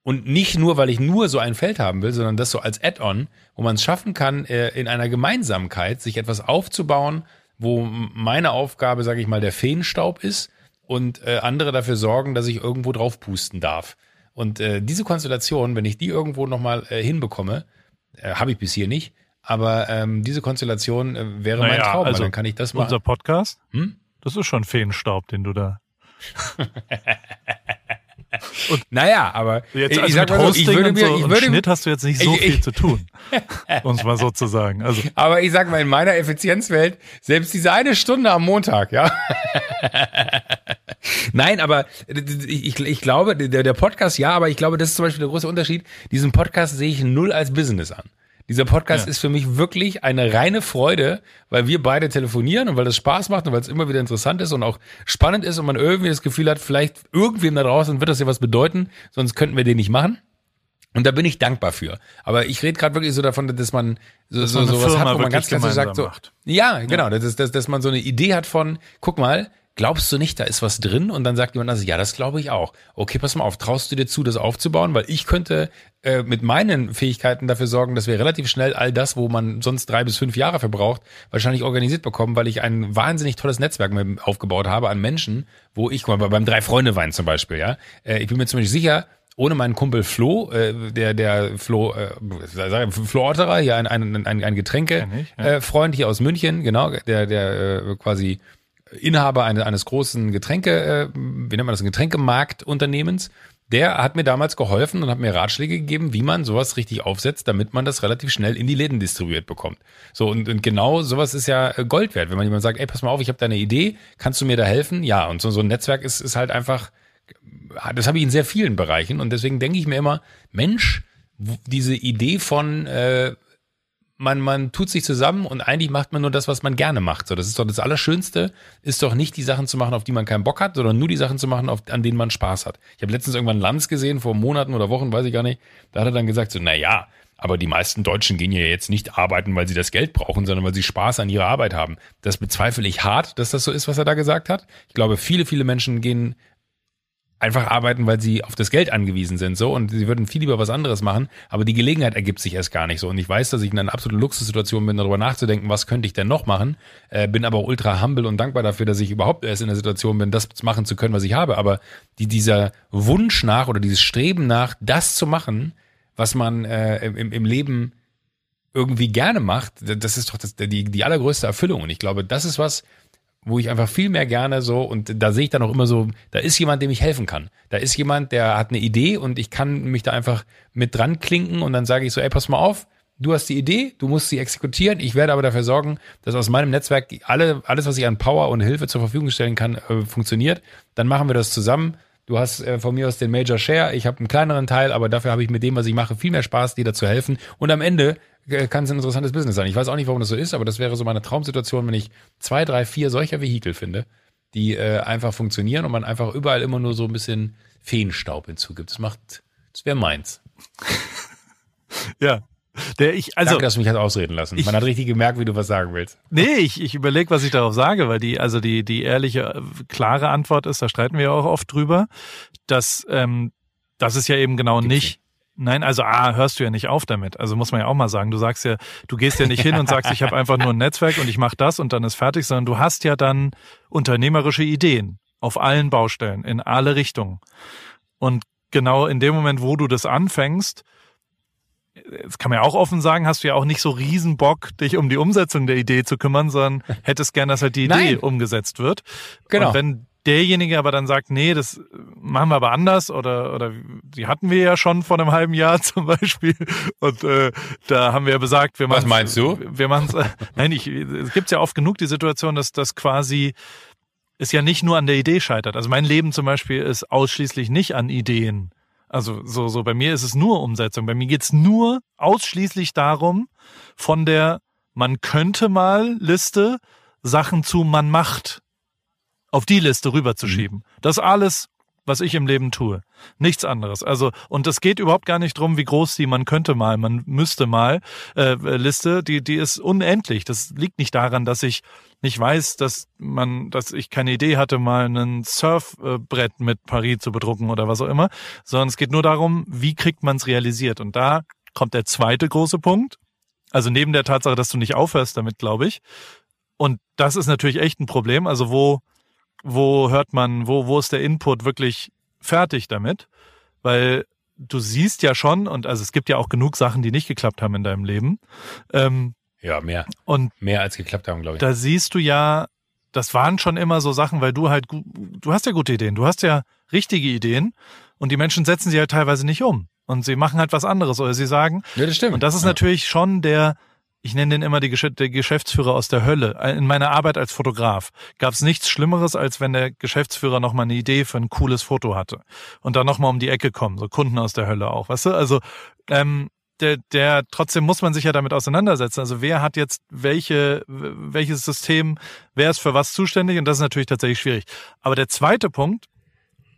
und nicht nur, weil ich nur so ein Feld haben will, sondern das so als Add-on, wo man es schaffen kann, äh, in einer Gemeinsamkeit sich etwas aufzubauen, wo meine Aufgabe, sage ich mal, der Feenstaub ist und äh, andere dafür sorgen, dass ich irgendwo drauf pusten darf. Und äh, diese Konstellation, wenn ich die irgendwo nochmal äh, hinbekomme, habe ich bis hier nicht, aber ähm, diese Konstellation äh, wäre naja, mein Traum, also dann kann ich das machen. Unser Podcast, hm? das ist schon Feenstaub, den du da Und naja, aber jetzt, also ich sag mal so, ich würde mir, so, ich würde, Schnitt hast du jetzt nicht so ich, viel zu tun, um es mal so zu sagen. Also. Aber ich sag mal, in meiner Effizienzwelt, selbst diese eine Stunde am Montag, ja. Nein, aber ich, ich glaube, der, der Podcast ja, aber ich glaube, das ist zum Beispiel der große Unterschied. Diesen Podcast sehe ich null als Business an. Dieser Podcast ja. ist für mich wirklich eine reine Freude, weil wir beide telefonieren und weil es Spaß macht und weil es immer wieder interessant ist und auch spannend ist und man irgendwie das Gefühl hat, vielleicht irgendwem da draußen wird das ja was bedeuten, sonst könnten wir den nicht machen. Und da bin ich dankbar für. Aber ich rede gerade wirklich so davon, dass man so, dass so, so was hat, wo man ganz klassisch sagt, so, macht. ja, genau, ja. Dass, dass, dass man so eine Idee hat von, guck mal, glaubst du nicht, da ist was drin? Und dann sagt jemand also, ja, das glaube ich auch. Okay, pass mal auf, traust du dir zu, das aufzubauen? Weil ich könnte äh, mit meinen Fähigkeiten dafür sorgen, dass wir relativ schnell all das, wo man sonst drei bis fünf Jahre verbraucht, wahrscheinlich organisiert bekommen, weil ich ein wahnsinnig tolles Netzwerk aufgebaut habe an Menschen, wo ich, guck mal, beim Drei-Freunde-Wein zum Beispiel, ja, äh, ich bin mir zum Beispiel sicher, ohne meinen Kumpel Flo, äh, der der Flo, äh, Flo Otterer, hier ein ein ein, ein Getränkefreund ja. äh, Freund hier aus München, genau, der der äh, quasi Inhaber eines, eines großen Getränke, äh, wie nennt man das, Getränkemarktunternehmens, der hat mir damals geholfen und hat mir Ratschläge gegeben, wie man sowas richtig aufsetzt, damit man das relativ schnell in die Läden distribuiert bekommt. So, und, und genau sowas ist ja äh, Gold wert. Wenn man jemand sagt, ey, pass mal auf, ich habe da eine Idee, kannst du mir da helfen? Ja, und so, so ein Netzwerk ist, ist halt einfach, das habe ich in sehr vielen Bereichen und deswegen denke ich mir immer, Mensch, diese Idee von äh, man, man tut sich zusammen und eigentlich macht man nur das, was man gerne macht. So, das ist doch das Allerschönste, ist doch nicht die Sachen zu machen, auf die man keinen Bock hat, sondern nur die Sachen zu machen, auf, an denen man Spaß hat. Ich habe letztens irgendwann Lanz gesehen, vor Monaten oder Wochen, weiß ich gar nicht. Da hat er dann gesagt, so, na ja, aber die meisten Deutschen gehen ja jetzt nicht arbeiten, weil sie das Geld brauchen, sondern weil sie Spaß an ihrer Arbeit haben. Das bezweifle ich hart, dass das so ist, was er da gesagt hat. Ich glaube, viele, viele Menschen gehen einfach arbeiten, weil sie auf das Geld angewiesen sind, so. Und sie würden viel lieber was anderes machen, aber die Gelegenheit ergibt sich erst gar nicht so. Und ich weiß, dass ich in einer absoluten Luxussituation bin, darüber nachzudenken, was könnte ich denn noch machen, äh, bin aber ultra humble und dankbar dafür, dass ich überhaupt erst in der Situation bin, das machen zu können, was ich habe, aber die, dieser Wunsch nach oder dieses Streben nach, das zu machen, was man äh, im, im Leben irgendwie gerne macht, das ist doch das, die, die allergrößte Erfüllung. Und ich glaube, das ist was, wo ich einfach viel mehr gerne so und da sehe ich dann auch immer so, da ist jemand, dem ich helfen kann. Da ist jemand, der hat eine Idee und ich kann mich da einfach mit dran klinken und dann sage ich so, ey, pass mal auf, du hast die Idee, du musst sie exekutieren. Ich werde aber dafür sorgen, dass aus meinem Netzwerk alle, alles, was ich an Power und Hilfe zur Verfügung stellen kann, äh, funktioniert. Dann machen wir das zusammen. Du hast äh, von mir aus den Major Share, ich habe einen kleineren Teil, aber dafür habe ich mit dem, was ich mache, viel mehr Spaß, dir dazu helfen. Und am Ende äh, kann es ein interessantes Business sein. Ich weiß auch nicht, warum das so ist, aber das wäre so meine Traumsituation, wenn ich zwei, drei, vier solcher Vehikel finde, die äh, einfach funktionieren und man einfach überall immer nur so ein bisschen Feenstaub hinzugibt. Das macht, das wäre meins. ja. Der ich, also, Danke, dass du mich hast ausreden lassen. Ich, Man hat richtig gemerkt, wie du was sagen willst. Nee, ich, ich überlege, was ich darauf sage, weil die, also die, die ehrliche, klare Antwort ist, da streiten wir ja auch oft drüber, dass ähm, das ist ja eben genau Gibt's nicht Nein, also A, hörst du ja nicht auf damit. Also muss man ja auch mal sagen, du sagst ja, du gehst ja nicht hin und sagst, ich habe einfach nur ein Netzwerk und ich mache das und dann ist fertig, sondern du hast ja dann unternehmerische Ideen auf allen Baustellen, in alle Richtungen. Und genau in dem Moment, wo du das anfängst, das kann man ja auch offen sagen, hast du ja auch nicht so riesen Bock, dich um die Umsetzung der Idee zu kümmern, sondern hättest gern, dass halt die Idee Nein. umgesetzt wird. Genau. Und wenn derjenige aber dann sagt, nee, das machen wir aber anders oder oder die hatten wir ja schon vor einem halben Jahr zum Beispiel und äh, da haben wir ja besagt, wir machen was meinst du? Wir machen äh, nein, ich, es gibt ja oft genug die Situation, dass das quasi es ja nicht nur an der Idee scheitert. Also mein Leben zum Beispiel ist ausschließlich nicht an Ideen. Also so so bei mir ist es nur Umsetzung. Bei mir geht's nur ausschließlich darum, von der man könnte mal Liste Sachen zu man macht auf die Liste rüberzuschieben. Mhm. Das alles, was ich im Leben tue. Nichts anderes. Also, und das geht überhaupt gar nicht drum, wie groß die man könnte mal, man müsste mal äh, Liste, die, die ist unendlich. Das liegt nicht daran, dass ich nicht weiß, dass man, dass ich keine Idee hatte, mal ein Surfbrett mit Paris zu bedrucken oder was auch immer, sondern es geht nur darum, wie kriegt man es realisiert. Und da kommt der zweite große Punkt. Also neben der Tatsache, dass du nicht aufhörst damit, glaube ich. Und das ist natürlich echt ein Problem. Also wo, wo hört man, wo, wo ist der Input wirklich fertig damit? Weil du siehst ja schon, und also es gibt ja auch genug Sachen, die nicht geklappt haben in deinem Leben. Ähm, ja, mehr. Und mehr als geklappt haben, glaube ich. Da siehst du ja, das waren schon immer so Sachen, weil du halt, du hast ja gute Ideen, du hast ja richtige Ideen und die Menschen setzen sie halt teilweise nicht um und sie machen halt was anderes oder sie sagen. Ja, das stimmt. Und das ist ja. natürlich schon der, ich nenne den immer die Gesch der Geschäftsführer aus der Hölle. In meiner Arbeit als Fotograf gab es nichts Schlimmeres, als wenn der Geschäftsführer nochmal eine Idee für ein cooles Foto hatte und dann nochmal um die Ecke kommen, so Kunden aus der Hölle auch, weißt du? Also ähm, der, der trotzdem muss man sich ja damit auseinandersetzen. Also wer hat jetzt welche, welches System, wer ist für was zuständig? Und das ist natürlich tatsächlich schwierig. Aber der zweite Punkt,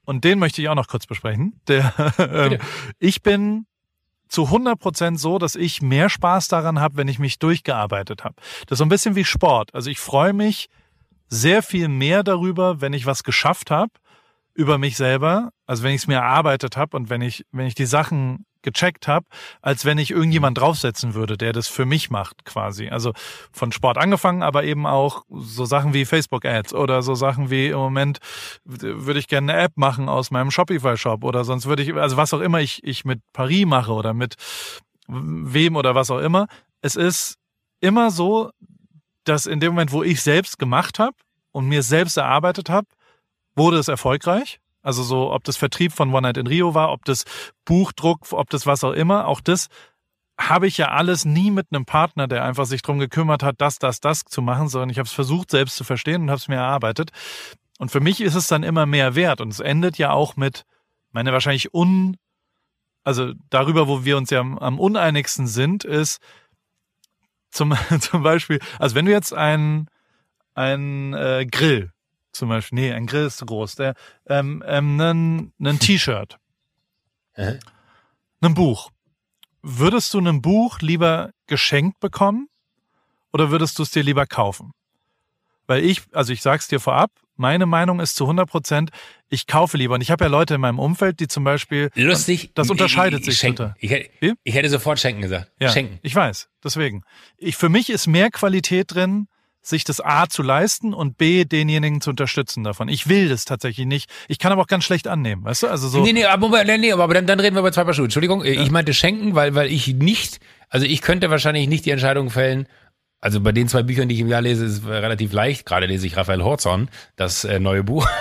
und den möchte ich auch noch kurz besprechen, der, ähm, ich bin zu 100 Prozent so, dass ich mehr Spaß daran habe, wenn ich mich durchgearbeitet habe. Das ist so ein bisschen wie Sport. Also ich freue mich sehr viel mehr darüber, wenn ich was geschafft habe über mich selber, also wenn ich es mir erarbeitet habe und wenn ich wenn ich die Sachen gecheckt habe, als wenn ich irgendjemand draufsetzen würde, der das für mich macht quasi. Also von Sport angefangen, aber eben auch so Sachen wie Facebook Ads oder so Sachen wie im Moment würde ich gerne eine App machen aus meinem Shopify Shop oder sonst würde ich also was auch immer ich ich mit Paris mache oder mit wem oder was auch immer. Es ist immer so, dass in dem Moment, wo ich selbst gemacht habe und mir selbst erarbeitet habe, wurde es erfolgreich. Also so, ob das Vertrieb von One Night in Rio war, ob das Buchdruck, ob das was auch immer, auch das habe ich ja alles nie mit einem Partner, der einfach sich drum gekümmert hat, das, das, das zu machen, sondern ich habe es versucht selbst zu verstehen und habe es mir erarbeitet. Und für mich ist es dann immer mehr wert. Und es endet ja auch mit, meine wahrscheinlich un, also darüber, wo wir uns ja am, am uneinigsten sind, ist zum, zum Beispiel, also wenn du jetzt ein, ein äh, Grill zum Beispiel, nee, ein Grill ist zu groß, der, ähm, ähm, ein, ein T-Shirt, äh? ein Buch. Würdest du ein Buch lieber geschenkt bekommen oder würdest du es dir lieber kaufen? Weil ich, also ich sag's dir vorab, meine Meinung ist zu 100 Prozent, ich kaufe lieber. Und ich habe ja Leute in meinem Umfeld, die zum Beispiel. Lustig. Das unterscheidet ich, ich, sich. Ich, hätte, ich hätte sofort schenken gesagt. Ja, schenken. Ich weiß. Deswegen. Ich, für mich ist mehr Qualität drin, sich das A zu leisten und B denjenigen zu unterstützen davon. Ich will das tatsächlich nicht. Ich kann aber auch ganz schlecht annehmen, weißt du? Also so. Nee, nee, aber, nee, nee, aber dann, dann reden wir über zwei Paar Schuhe. Entschuldigung, ja. ich meinte schenken, weil, weil ich nicht, also ich könnte wahrscheinlich nicht die Entscheidung fällen, also bei den zwei Büchern, die ich im Jahr lese, ist es relativ leicht. Gerade lese ich Raphael Horzon, das äh, neue Buch.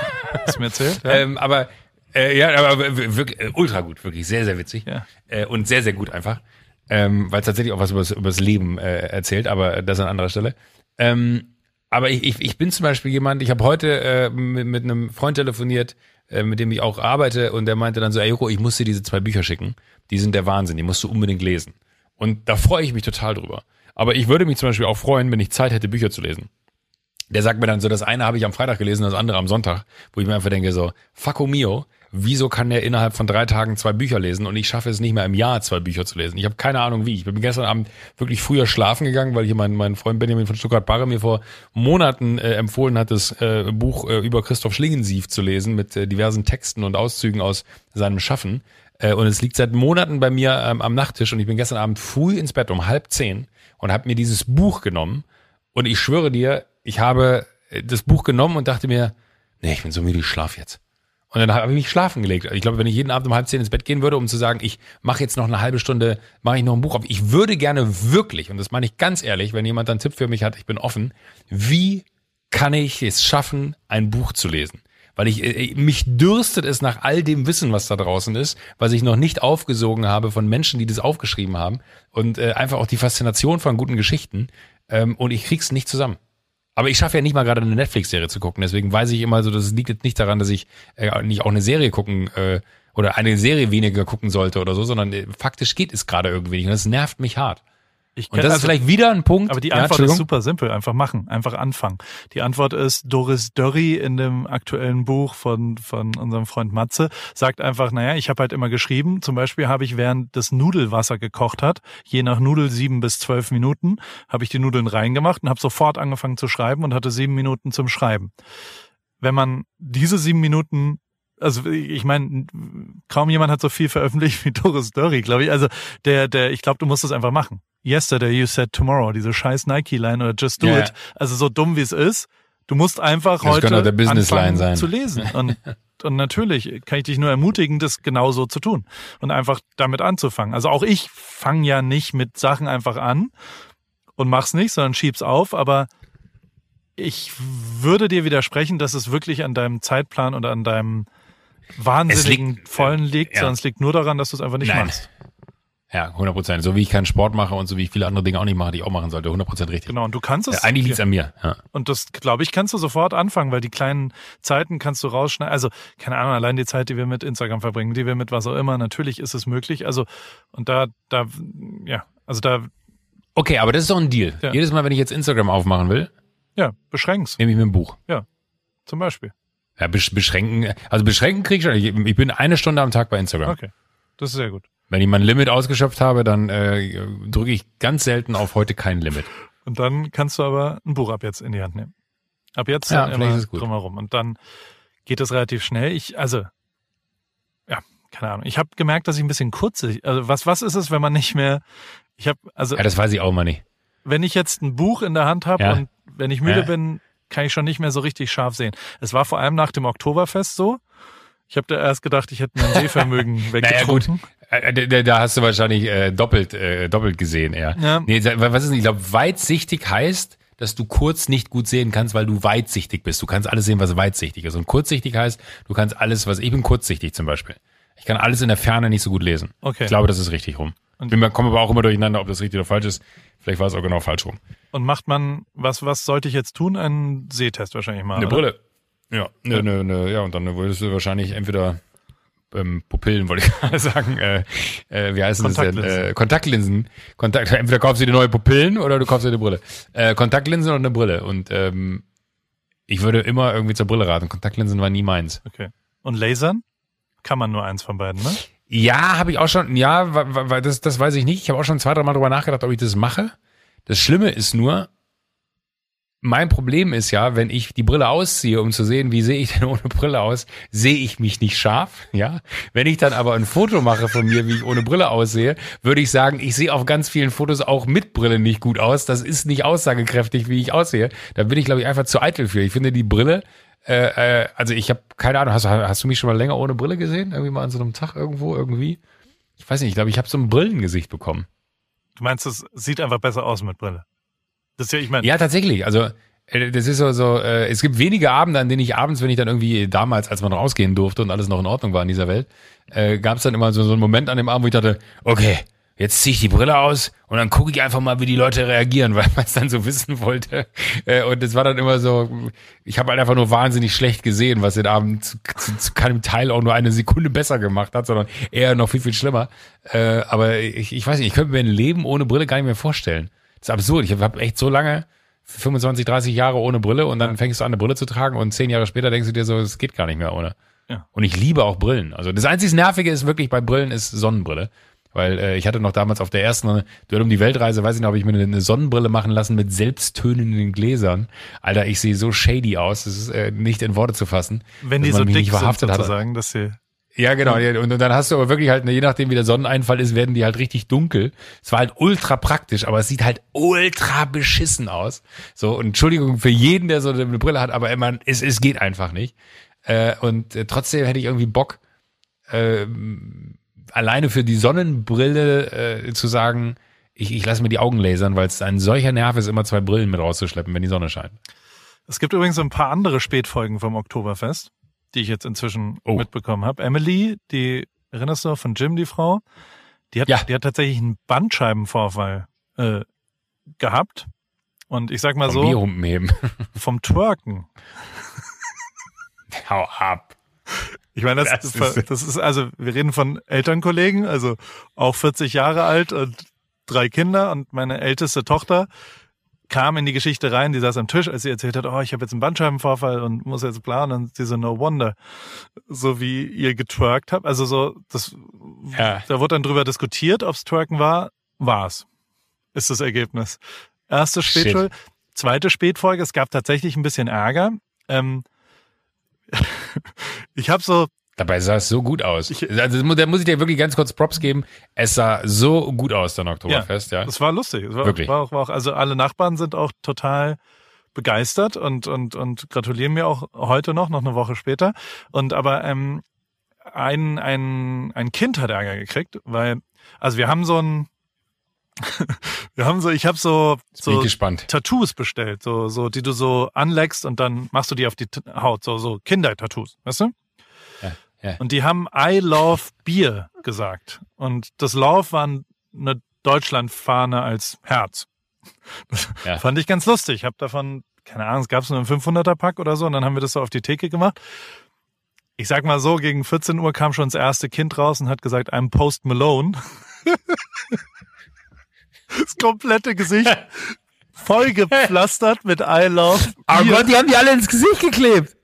Du mir erzählt? Ja. ähm, aber äh, ja, aber wirklich äh, ultra gut, wirklich sehr, sehr witzig ja. äh, und sehr, sehr gut einfach, ähm, weil es tatsächlich auch was über das Leben äh, erzählt, aber das an anderer Stelle. Ähm, aber ich, ich, ich bin zum Beispiel jemand, ich habe heute äh, mit, mit einem Freund telefoniert, äh, mit dem ich auch arbeite, und der meinte dann so, ey Joko, ich muss dir diese zwei Bücher schicken. Die sind der Wahnsinn, die musst du unbedingt lesen. Und da freue ich mich total drüber. Aber ich würde mich zum Beispiel auch freuen, wenn ich Zeit hätte, Bücher zu lesen. Der sagt mir dann so, das eine habe ich am Freitag gelesen, das andere am Sonntag, wo ich mir einfach denke so, fucko mio, wieso kann der innerhalb von drei Tagen zwei Bücher lesen und ich schaffe es nicht mehr im Jahr zwei Bücher zu lesen. Ich habe keine Ahnung wie. Ich bin gestern Abend wirklich früher schlafen gegangen, weil hier mein, mein Freund Benjamin von Stuttgart-Barre mir vor Monaten äh, empfohlen hat, das äh, Buch äh, über Christoph Schlingensief zu lesen mit äh, diversen Texten und Auszügen aus seinem Schaffen. Äh, und es liegt seit Monaten bei mir ähm, am Nachttisch und ich bin gestern Abend früh ins Bett um halb zehn und habe mir dieses Buch genommen und ich schwöre dir, ich habe äh, das Buch genommen und dachte mir, nee, ich bin so müde, ich schlaf jetzt. Und dann habe ich mich schlafen gelegt. Ich glaube, wenn ich jeden Abend um halb zehn ins Bett gehen würde, um zu sagen, ich mache jetzt noch eine halbe Stunde, mache ich noch ein Buch auf. Ich würde gerne wirklich, und das meine ich ganz ehrlich, wenn jemand einen Tipp für mich hat, ich bin offen, wie kann ich es schaffen, ein Buch zu lesen? Weil ich, äh, mich dürstet es nach all dem Wissen, was da draußen ist, was ich noch nicht aufgesogen habe von Menschen, die das aufgeschrieben haben und äh, einfach auch die Faszination von guten Geschichten. Ähm, und ich krieg's nicht zusammen. Aber ich schaffe ja nicht mal gerade eine Netflix-Serie zu gucken. Deswegen weiß ich immer so, das liegt jetzt nicht daran, dass ich äh, nicht auch eine Serie gucken äh, oder eine Serie weniger gucken sollte oder so, sondern äh, faktisch geht es gerade irgendwie nicht. Und das nervt mich hart. Ich und das also, ist vielleicht wieder ein Punkt. Aber die Antwort ja, ist super simpel. Einfach machen. Einfach anfangen. Die Antwort ist Doris Dörri in dem aktuellen Buch von, von unserem Freund Matze. Sagt einfach, naja, ich habe halt immer geschrieben. Zum Beispiel habe ich, während das Nudelwasser gekocht hat, je nach Nudel sieben bis zwölf Minuten, habe ich die Nudeln reingemacht und habe sofort angefangen zu schreiben und hatte sieben Minuten zum Schreiben. Wenn man diese sieben Minuten also ich meine, kaum jemand hat so viel veröffentlicht wie Doris Dörri, glaube ich. Also der, der, ich glaube, du musst es einfach machen. Yesterday you said tomorrow, diese scheiß Nike-Line oder Just Do yeah. It. Also so dumm wie es ist, du musst einfach das heute der Business anfangen sein. zu lesen. Und, und natürlich kann ich dich nur ermutigen, das genauso zu tun und einfach damit anzufangen. Also auch ich fange ja nicht mit Sachen einfach an und mach's nicht, sondern schieb's auf, aber ich würde dir widersprechen, dass es wirklich an deinem Zeitplan oder an deinem wahnsinnigen liegt, vollen liegt, ja. sondern es liegt nur daran, dass du es einfach nicht Nein. machst. Ja, 100 Prozent. So wie ich keinen Sport mache und so wie ich viele andere Dinge auch nicht mache, die ich auch machen sollte. 100 Prozent richtig. Genau, und du kannst es. Ja, eigentlich liegt's an mir. Ja. Und das, glaube ich, kannst du sofort anfangen, weil die kleinen Zeiten kannst du rausschneiden. Also, keine Ahnung, allein die Zeit, die wir mit Instagram verbringen, die wir mit was auch immer, natürlich ist es möglich. Also, und da, da, ja, also da. Okay, aber das ist doch ein Deal. Ja. Jedes Mal, wenn ich jetzt Instagram aufmachen will. Ja, beschränk's. Nehme ich mir ein Buch. Ja, zum Beispiel. Ja, beschränken, also beschränken krieg ich schon. Ich, ich bin eine Stunde am Tag bei Instagram. Okay, das ist sehr gut. Wenn ich mein Limit ausgeschöpft habe, dann äh, drücke ich ganz selten auf heute kein Limit. Und dann kannst du aber ein Buch ab jetzt in die Hand nehmen. Ab jetzt ja, immer ist gut. drumherum. Und dann geht das relativ schnell. Ich, also, ja, keine Ahnung. Ich habe gemerkt, dass ich ein bisschen kurzig. Also was, was ist es, wenn man nicht mehr. Ich habe, also. Ja, das weiß ich auch mal nicht. Wenn ich jetzt ein Buch in der Hand habe ja. und wenn ich müde ja. bin, kann ich schon nicht mehr so richtig scharf sehen. Es war vor allem nach dem Oktoberfest so. Ich habe da erst gedacht, ich hätte mein Sehvermögen weggetrunken. naja, gut. Äh, da hast du wahrscheinlich äh, doppelt, äh, doppelt gesehen, ja. ja. Nee, was ist denn, ich glaube, weitsichtig heißt, dass du kurz nicht gut sehen kannst, weil du weitsichtig bist. Du kannst alles sehen, was weitsichtig ist. Und kurzsichtig heißt, du kannst alles, was ich bin kurzsichtig zum Beispiel. Ich kann alles in der Ferne nicht so gut lesen. Okay. Ich glaube, das ist richtig rum. Und bin, komme aber auch immer durcheinander, ob das richtig oder falsch ist. Vielleicht war es auch genau falsch rum. Und macht man, was, was sollte ich jetzt tun? Einen Sehtest wahrscheinlich mal. Eine oder? Brille. Ja, ne, ne, ne, ja, und dann würdest du wahrscheinlich entweder ähm, Pupillen, wollte ich gerade sagen, äh, äh, wie heißt das denn? Äh, Kontaktlinsen. Kontakt, entweder kaufst du dir neue Pupillen oder du kaufst dir eine Brille. Äh, Kontaktlinsen und eine Brille. Und ähm, ich würde immer irgendwie zur Brille raten. Kontaktlinsen war nie meins. Okay. Und Lasern? Kann man nur eins von beiden, ne? Ja, habe ich auch schon, ja, weil das, das weiß ich nicht. Ich habe auch schon zwei, drei Mal drüber nachgedacht, ob ich das mache. Das Schlimme ist nur, mein Problem ist ja, wenn ich die Brille ausziehe, um zu sehen, wie sehe ich denn ohne Brille aus, sehe ich mich nicht scharf, ja. Wenn ich dann aber ein Foto mache von mir, wie ich ohne Brille aussehe, würde ich sagen, ich sehe auf ganz vielen Fotos auch mit Brille nicht gut aus. Das ist nicht aussagekräftig, wie ich aussehe. Da bin ich, glaube ich, einfach zu eitel für. Ich finde die Brille, äh, äh, also ich habe keine Ahnung, hast, hast du mich schon mal länger ohne Brille gesehen? Irgendwie mal an so einem Tag irgendwo, irgendwie? Ich weiß nicht, ich glaube, ich habe so ein Brillengesicht bekommen. Du meinst, es sieht einfach besser aus mit Brille? Das ist ja, ich meine. Ja, tatsächlich. Also äh, das ist so, so äh, es gibt wenige Abende, an denen ich abends, wenn ich dann irgendwie damals, als man rausgehen durfte und alles noch in Ordnung war in dieser Welt, äh, gab es dann immer so, so einen Moment an dem Abend, wo ich dachte, okay, jetzt ziehe ich die Brille aus und dann gucke ich einfach mal, wie die Leute reagieren, weil man es dann so wissen wollte. Äh, und es war dann immer so, ich habe halt einfach nur wahnsinnig schlecht gesehen, was den Abend zu, zu, zu keinem Teil auch nur eine Sekunde besser gemacht hat, sondern eher noch viel, viel schlimmer. Äh, aber ich, ich weiß nicht, ich könnte mir ein Leben ohne Brille gar nicht mehr vorstellen. Das ist absurd. Ich habe echt so lange, 25, 30 Jahre ohne Brille und dann fängst du an, eine Brille zu tragen und zehn Jahre später denkst du dir so, es geht gar nicht mehr ohne. Ja. Und ich liebe auch Brillen. Also das einzige Nervige ist wirklich bei Brillen ist Sonnenbrille. Weil äh, ich hatte noch damals auf der ersten Duell um die Weltreise, weiß ich noch, habe ich mir eine Sonnenbrille machen lassen mit selbsttönenden Gläsern. Alter, ich sehe so shady aus, das ist äh, nicht in Worte zu fassen. Wenn die so dick sind sozusagen, dass sie ja, genau. Und, und dann hast du aber wirklich halt, je nachdem wie der Sonneneinfall ist, werden die halt richtig dunkel. Es war halt ultra praktisch, aber es sieht halt ultra beschissen aus. So, und Entschuldigung für jeden, der so eine Brille hat, aber man, es, es geht einfach nicht. Äh, und äh, trotzdem hätte ich irgendwie Bock, äh, alleine für die Sonnenbrille äh, zu sagen, ich, ich lasse mir die Augen lasern, weil es ein solcher Nerv ist, immer zwei Brillen mit rauszuschleppen, wenn die Sonne scheint. Es gibt übrigens ein paar andere Spätfolgen vom Oktoberfest die ich jetzt inzwischen oh. mitbekommen habe. Emily, die erinnerst du von Jim, die Frau, die hat, ja. die hat tatsächlich einen Bandscheibenvorfall äh, gehabt. Und ich sag mal vom so, heben. vom Twerken. Hau ab. Ich meine, das, das, ist, das ist, also, wir reden von Elternkollegen, also auch 40 Jahre alt und drei Kinder und meine älteste Tochter kam in die Geschichte rein, die saß am Tisch, als sie erzählt hat, oh, ich habe jetzt einen Bandscheibenvorfall und muss jetzt planen und sie so, no wonder, so wie ihr getwerkt habt. Also so, das, ja. da wurde dann drüber diskutiert, ob's Twerken war, war's. Ist das Ergebnis. Erste Spätfolge, zweite Spätfolge, es gab tatsächlich ein bisschen Ärger. Ähm, ich habe so Dabei sah es so gut aus. Ich, also da muss ich dir wirklich ganz kurz Props geben. Es sah so gut aus, dann Oktoberfest, ja. ja. Das war lustig. Es war, wirklich. War auch, war auch, also alle Nachbarn sind auch total begeistert und, und, und gratulieren mir auch heute noch, noch eine Woche später. Und aber ähm, ein, ein, ein Kind hat Ärger gekriegt, weil, also wir haben so ein, Wir haben so, ich habe so, so. Tattoos bestellt, so, so, die du so anleckst und dann machst du die auf die Haut, so, so Kinder-Tattoos, weißt du? Ja, ja. Und die haben I love Bier gesagt. Und das Love war eine Deutschlandfahne als Herz. Ja. fand ich ganz lustig. Ich habe davon, keine Ahnung, es gab nur einen 500er Pack oder so und dann haben wir das so auf die Theke gemacht. Ich sag mal so, gegen 14 Uhr kam schon das erste Kind raus und hat gesagt, I'm Post Malone. das komplette Gesicht voll gepflastert mit I love. Aber Gott, die haben die alle ins Gesicht geklebt.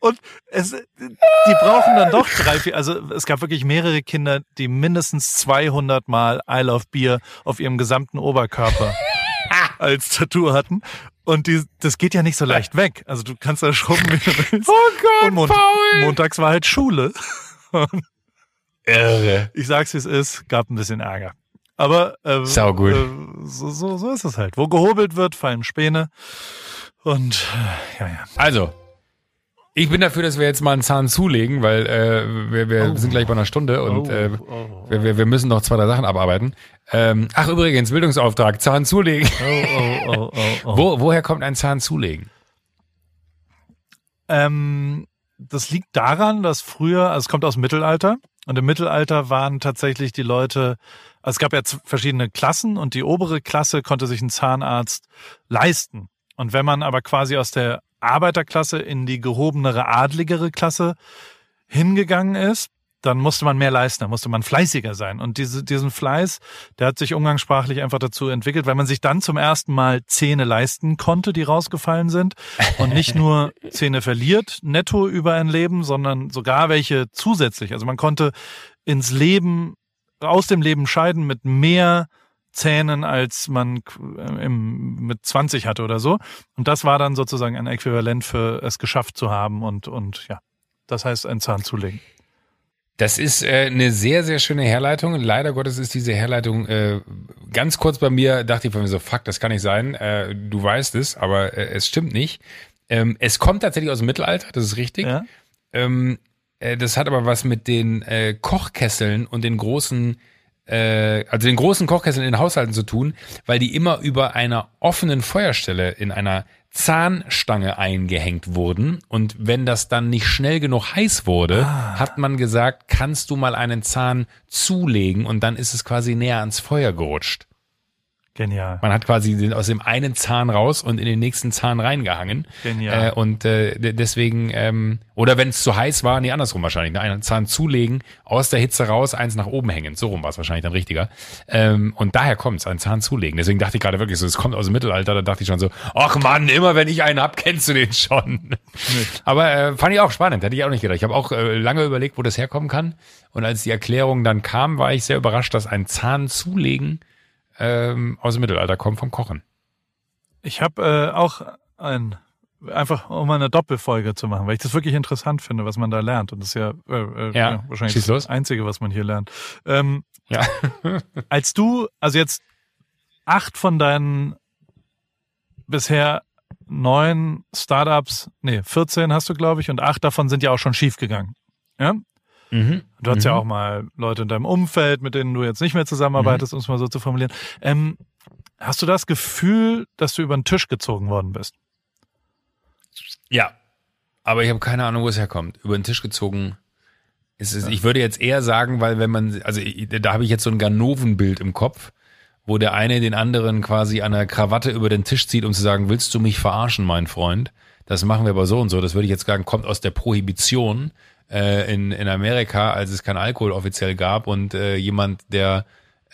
Und es, die brauchen dann doch drei, vier, also es gab wirklich mehrere Kinder, die mindestens 200 Mal I love Beer auf ihrem gesamten Oberkörper als Tattoo hatten. Und die, das geht ja nicht so leicht weg. Also du kannst da schrubben, wie du willst. Oh Gott, Und Mont Paul. montags war halt Schule. Irre. Ich sag's, wie es ist, gab ein bisschen Ärger. Aber äh, Sau gut. Äh, so, so, so ist es halt. Wo gehobelt wird, fallen Späne. Und äh, ja, ja. Also, ich bin dafür, dass wir jetzt mal einen Zahn zulegen, weil äh, wir, wir oh. sind gleich bei einer Stunde und oh. äh, wir, wir, wir müssen noch zwei, drei Sachen abarbeiten. Ähm, ach, übrigens, Bildungsauftrag, Zahn zulegen. Oh, oh, oh, oh, oh. Wo, woher kommt ein Zahn zulegen? Ähm, das liegt daran, dass früher, also es kommt aus dem Mittelalter, und im Mittelalter waren tatsächlich die Leute, also es gab ja verschiedene Klassen und die obere Klasse konnte sich einen Zahnarzt leisten. Und wenn man aber quasi aus der Arbeiterklasse in die gehobenere, adligere Klasse hingegangen ist, dann musste man mehr leisten, dann musste man fleißiger sein. Und diese, diesen Fleiß, der hat sich umgangssprachlich einfach dazu entwickelt, weil man sich dann zum ersten Mal Zähne leisten konnte, die rausgefallen sind. Und nicht nur Zähne verliert, netto über ein Leben, sondern sogar welche zusätzlich. Also man konnte ins Leben, aus dem Leben scheiden mit mehr Zähnen, als man äh, im, mit 20 hatte oder so. Und das war dann sozusagen ein Äquivalent für es geschafft zu haben und, und ja, das heißt ein Zahn zulegen. Das ist äh, eine sehr, sehr schöne Herleitung. Leider Gottes ist diese Herleitung äh, ganz kurz bei mir, dachte ich von mir so, fuck, das kann nicht sein. Äh, du weißt es, aber äh, es stimmt nicht. Ähm, es kommt tatsächlich aus dem Mittelalter, das ist richtig. Ja. Ähm, äh, das hat aber was mit den äh, Kochkesseln und den großen äh, also den großen Kochkesseln in den Haushalten zu tun, weil die immer über einer offenen Feuerstelle in einer Zahnstange eingehängt wurden. Und wenn das dann nicht schnell genug heiß wurde, ah. hat man gesagt, kannst du mal einen Zahn zulegen und dann ist es quasi näher ans Feuer gerutscht. Genial. Man hat quasi den, aus dem einen Zahn raus und in den nächsten Zahn reingehangen. Genial. Äh, und äh, deswegen, ähm, oder wenn es zu heiß war, nee, andersrum wahrscheinlich, ne? einen Zahn zulegen, aus der Hitze raus, eins nach oben hängen. So rum war es wahrscheinlich dann richtiger. Ähm, und daher kommt's, einen Zahn zulegen. Deswegen dachte ich gerade wirklich so, es kommt aus dem Mittelalter, da dachte ich schon so, ach Mann, immer wenn ich einen hab, kennst du den schon. Aber äh, fand ich auch spannend, hätte ich auch nicht gedacht. Ich habe auch äh, lange überlegt, wo das herkommen kann. Und als die Erklärung dann kam, war ich sehr überrascht, dass ein Zahn zulegen ähm, aus dem Mittelalter kommen vom Kochen. Ich habe äh, auch ein einfach um eine Doppelfolge zu machen, weil ich das wirklich interessant finde, was man da lernt. Und das ist ja, äh, äh, ja, ja wahrscheinlich das Einzige, was man hier lernt. Ähm, ja. als du, also jetzt acht von deinen bisher neun Startups, nee, 14 hast du, glaube ich, und acht davon sind ja auch schon schief gegangen. Ja? Mhm. Du hast mhm. ja auch mal Leute in deinem Umfeld, mit denen du jetzt nicht mehr zusammenarbeitest, mhm. um es mal so zu formulieren. Ähm, hast du das Gefühl, dass du über den Tisch gezogen worden bist? Ja, aber ich habe keine Ahnung, wo es herkommt. Über den Tisch gezogen. Ist ja. Ich würde jetzt eher sagen, weil wenn man, also da habe ich jetzt so ein Ganovenbild im Kopf, wo der eine den anderen quasi an der Krawatte über den Tisch zieht, um zu sagen, willst du mich verarschen, mein Freund? Das machen wir aber so und so. Das würde ich jetzt sagen, kommt aus der Prohibition äh, in, in Amerika, als es kein Alkohol offiziell gab und äh, jemand, der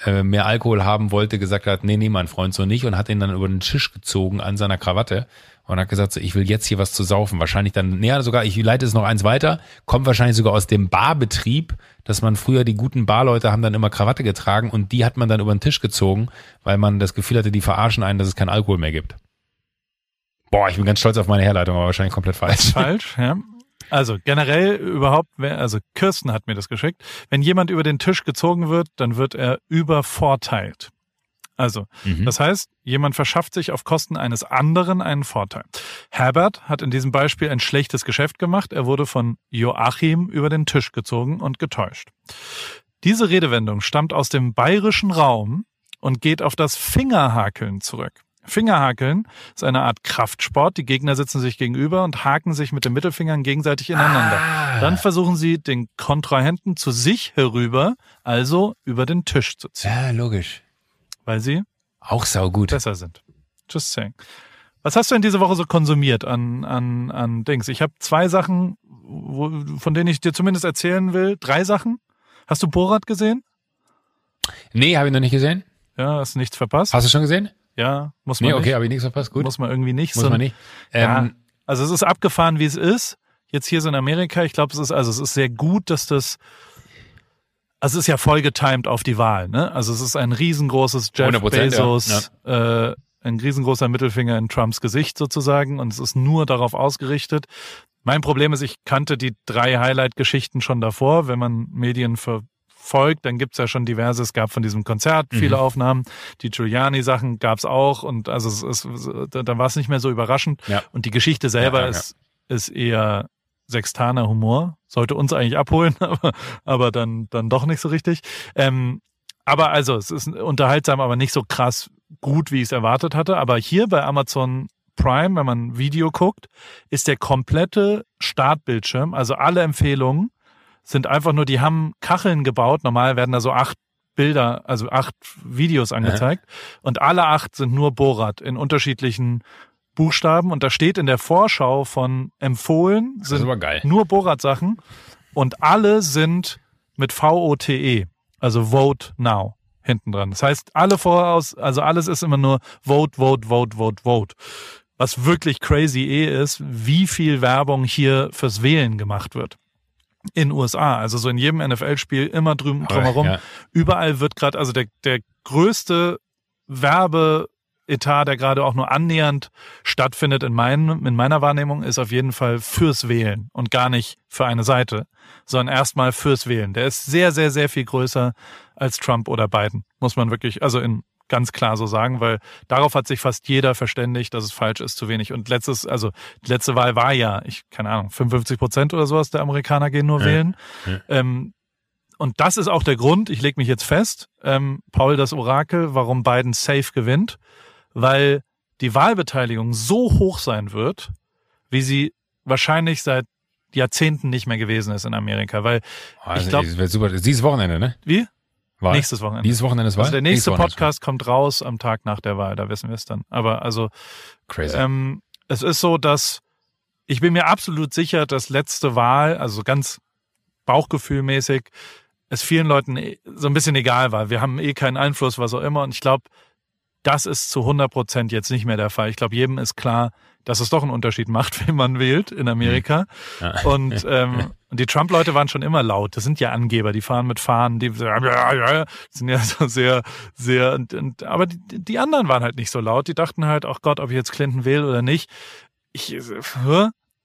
äh, mehr Alkohol haben wollte, gesagt hat, nee, nee, mein Freund so nicht und hat ihn dann über den Tisch gezogen an seiner Krawatte und hat gesagt, so, ich will jetzt hier was zu saufen. Wahrscheinlich dann, näher sogar, ich leite es noch eins weiter, kommt wahrscheinlich sogar aus dem Barbetrieb, dass man früher die guten Barleute haben dann immer Krawatte getragen und die hat man dann über den Tisch gezogen, weil man das Gefühl hatte, die verarschen einen, dass es kein Alkohol mehr gibt. Boah, ich bin ganz stolz auf meine Herleitung, aber wahrscheinlich komplett falsch. Falsch, ja. Also generell überhaupt, also Kirsten hat mir das geschickt. Wenn jemand über den Tisch gezogen wird, dann wird er übervorteilt. Also, mhm. das heißt, jemand verschafft sich auf Kosten eines anderen einen Vorteil. Herbert hat in diesem Beispiel ein schlechtes Geschäft gemacht. Er wurde von Joachim über den Tisch gezogen und getäuscht. Diese Redewendung stammt aus dem bayerischen Raum und geht auf das Fingerhakeln zurück. Fingerhakeln ist eine Art Kraftsport. Die Gegner sitzen sich gegenüber und haken sich mit den Mittelfingern gegenseitig ineinander. Ah. Dann versuchen sie, den Kontrahenten zu sich herüber, also über den Tisch zu ziehen. Ja, logisch. Weil sie auch saugut besser sind. Just saying. Was hast du denn diese Woche so konsumiert an, an, an Dings? Ich habe zwei Sachen, wo, von denen ich dir zumindest erzählen will. Drei Sachen. Hast du Borat gesehen? Nee, habe ich noch nicht gesehen. Ja, hast nichts verpasst. Hast du schon gesehen? Ja, muss man nee, okay, nicht. habe ich nichts verpasst, gut. Muss man irgendwie nicht. Muss so, man nicht. Ähm, ja, also es ist abgefahren, wie es ist. Jetzt hier so in Amerika, ich glaube, es ist, also es ist sehr gut, dass das, also es ist ja voll getimed auf die Wahl, ne? Also es ist ein riesengroßes Jeff Bezos, ja. äh, ein riesengroßer Mittelfinger in Trumps Gesicht sozusagen und es ist nur darauf ausgerichtet. Mein Problem ist, ich kannte die drei Highlight-Geschichten schon davor, wenn man Medien für folgt, dann gibt's ja schon diverse, es gab von diesem Konzert viele mhm. Aufnahmen, die Giuliani-Sachen gab's auch und also es, es, dann war es nicht mehr so überraschend. Ja. Und die Geschichte selber ja, ja, ist, ist eher sextaner Humor, sollte uns eigentlich abholen, aber, aber dann, dann doch nicht so richtig. Ähm, aber also, es ist unterhaltsam, aber nicht so krass gut, wie ich es erwartet hatte. Aber hier bei Amazon Prime, wenn man Video guckt, ist der komplette Startbildschirm, also alle Empfehlungen, sind einfach nur, die haben Kacheln gebaut. Normal werden da so acht Bilder, also acht Videos angezeigt. Ja. Und alle acht sind nur Borat in unterschiedlichen Buchstaben. Und da steht in der Vorschau von empfohlen, sind nur Borat-Sachen. Und alle sind mit V-O-T-E, also Vote Now hinten dran. Das heißt, alle voraus, also alles ist immer nur Vote, Vote, Vote, Vote, Vote. Was wirklich crazy eh ist, wie viel Werbung hier fürs Wählen gemacht wird in USA. Also so in jedem NFL-Spiel immer drüben drumherum. Ja. Überall wird gerade, also der, der größte Werbeetat, der gerade auch nur annähernd stattfindet in, meinen, in meiner Wahrnehmung, ist auf jeden Fall fürs Wählen und gar nicht für eine Seite, sondern erstmal fürs Wählen. Der ist sehr, sehr, sehr viel größer als Trump oder Biden, muss man wirklich, also in ganz klar so sagen, weil darauf hat sich fast jeder verständigt, dass es falsch ist, zu wenig. Und letztes, also die letzte Wahl war ja, ich keine Ahnung, 55 Prozent oder sowas der Amerikaner gehen nur ja. wählen. Ja. Ähm, und das ist auch der Grund, ich lege mich jetzt fest, ähm, Paul das Orakel, warum Biden safe gewinnt, weil die Wahlbeteiligung so hoch sein wird, wie sie wahrscheinlich seit Jahrzehnten nicht mehr gewesen ist in Amerika, weil also ich glaube, dieses Wochenende, ne? Wie? Wahl? Nächstes Wochenende. Dieses Wochenende ist Wahl? Also der nächste Podcast kommt raus am Tag nach der Wahl, da wissen wir es dann. Aber also Crazy. Ähm, es ist so, dass ich bin mir absolut sicher, dass letzte Wahl, also ganz bauchgefühlmäßig, es vielen Leuten eh so ein bisschen egal war. Wir haben eh keinen Einfluss, was auch immer. Und ich glaube, das ist zu 100 Prozent jetzt nicht mehr der Fall. Ich glaube, jedem ist klar, dass es doch einen Unterschied macht, wen man wählt in Amerika. Ja. Und, ähm, und die Trump-Leute waren schon immer laut. Das sind ja Angeber, die fahren mit Fahnen, die sind ja so sehr, sehr, und, und, aber die, die anderen waren halt nicht so laut. Die dachten halt, ach Gott, ob ich jetzt Clinton wähle oder nicht. Ich,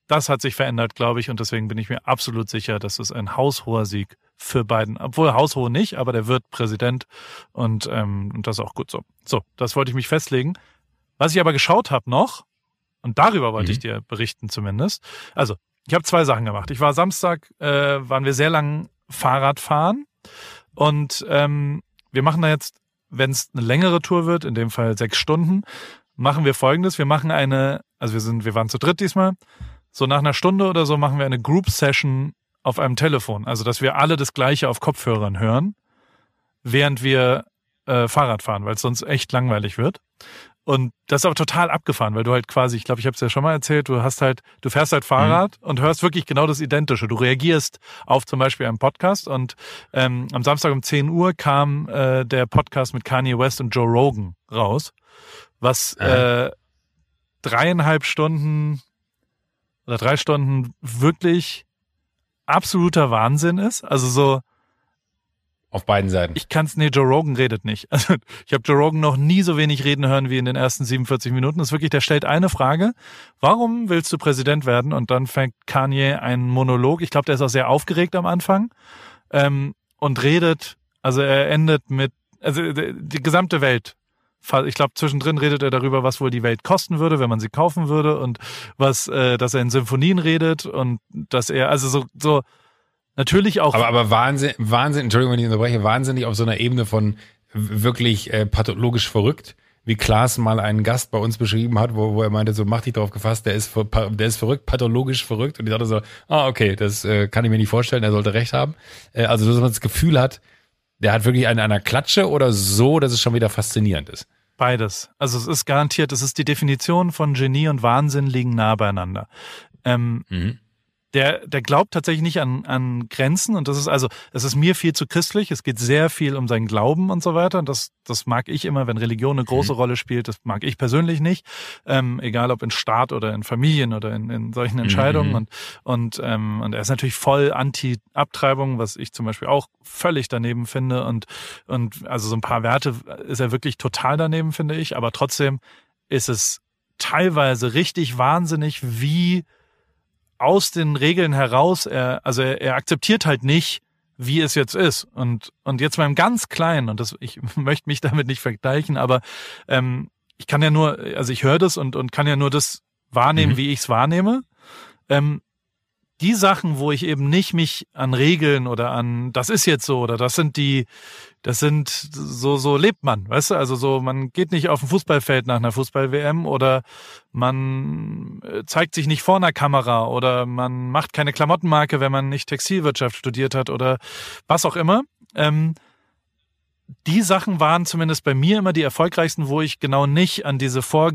das hat sich verändert, glaube ich, und deswegen bin ich mir absolut sicher, dass es ein haushoher Sieg für Biden, obwohl haushoch nicht, aber der wird Präsident und, ähm, und das ist auch gut so. So, das wollte ich mich festlegen. Was ich aber geschaut habe noch, und darüber wollte mhm. ich dir berichten zumindest. Also, ich habe zwei Sachen gemacht. Ich war Samstag, äh, waren wir sehr lang Fahrrad fahren und ähm, wir machen da jetzt, wenn es eine längere Tour wird, in dem Fall sechs Stunden, machen wir folgendes. Wir machen eine, also wir sind, wir waren zu dritt diesmal. So nach einer Stunde oder so machen wir eine Group Session auf einem Telefon. Also, dass wir alle das Gleiche auf Kopfhörern hören, während wir äh, Fahrrad fahren, weil es sonst echt langweilig wird. Und das ist aber total abgefahren, weil du halt quasi, ich glaube, ich habe es ja schon mal erzählt, du hast halt, du fährst halt Fahrrad mhm. und hörst wirklich genau das Identische. Du reagierst auf zum Beispiel einen Podcast und ähm, am Samstag um 10 Uhr kam äh, der Podcast mit Kanye West und Joe Rogan raus, was äh, dreieinhalb Stunden oder drei Stunden wirklich absoluter Wahnsinn ist. Also so. Auf beiden Seiten. Ich kann's, nee, Joe Rogan redet nicht. Also ich habe Joe Rogan noch nie so wenig reden hören wie in den ersten 47 Minuten. Das ist wirklich, der stellt eine Frage. Warum willst du Präsident werden? Und dann fängt Kanye einen Monolog. Ich glaube, der ist auch sehr aufgeregt am Anfang. Ähm, und redet, also er endet mit, also die gesamte Welt ich glaube, zwischendrin redet er darüber, was wohl die Welt kosten würde, wenn man sie kaufen würde und was, äh, dass er in Symphonien redet und dass er, also so, so Natürlich auch. Aber, aber Wahnsinn, Wahnsinn, Entschuldigung, wenn ich unterbreche, wahnsinnig auf so einer Ebene von wirklich äh, pathologisch verrückt, wie Klaas mal einen Gast bei uns beschrieben hat, wo, wo er meinte, so mach dich darauf gefasst, der ist, der ist verrückt, pathologisch verrückt. Und ich dachte so, ah, okay, das äh, kann ich mir nicht vorstellen, er sollte recht haben. Äh, also, dass man das Gefühl hat, der hat wirklich eine einer Klatsche oder so, dass es schon wieder faszinierend ist. Beides. Also es ist garantiert, es ist die Definition von Genie und Wahnsinn liegen nah beieinander. Ähm, mhm der, der glaubt tatsächlich nicht an, an Grenzen und das ist also, es ist mir viel zu christlich. Es geht sehr viel um seinen Glauben und so weiter. Und das, das mag ich immer, wenn Religion eine große mhm. Rolle spielt. Das mag ich persönlich nicht. Ähm, egal ob in Staat oder in Familien oder in, in solchen Entscheidungen. Mhm. Und, und, ähm, und er ist natürlich voll anti-Abtreibung, was ich zum Beispiel auch völlig daneben finde. Und, und also so ein paar Werte ist er wirklich total daneben, finde ich. Aber trotzdem ist es teilweise richtig wahnsinnig, wie aus den Regeln heraus, er, also er, er akzeptiert halt nicht, wie es jetzt ist. Und, und jetzt beim ganz Kleinen, und das, ich möchte mich damit nicht vergleichen, aber ähm, ich kann ja nur, also ich höre das und, und kann ja nur das wahrnehmen, mhm. wie ich es wahrnehme. Ähm, die Sachen, wo ich eben nicht mich an Regeln oder an, das ist jetzt so oder das sind die, das sind so, so lebt man, weißt du? Also so, man geht nicht auf ein Fußballfeld nach einer Fußball-WM oder man äh, zeigt sich nicht vor einer Kamera oder man macht keine Klamottenmarke, wenn man nicht Textilwirtschaft studiert hat oder was auch immer. Ähm, die Sachen waren zumindest bei mir immer die erfolgreichsten, wo ich genau nicht an diese vor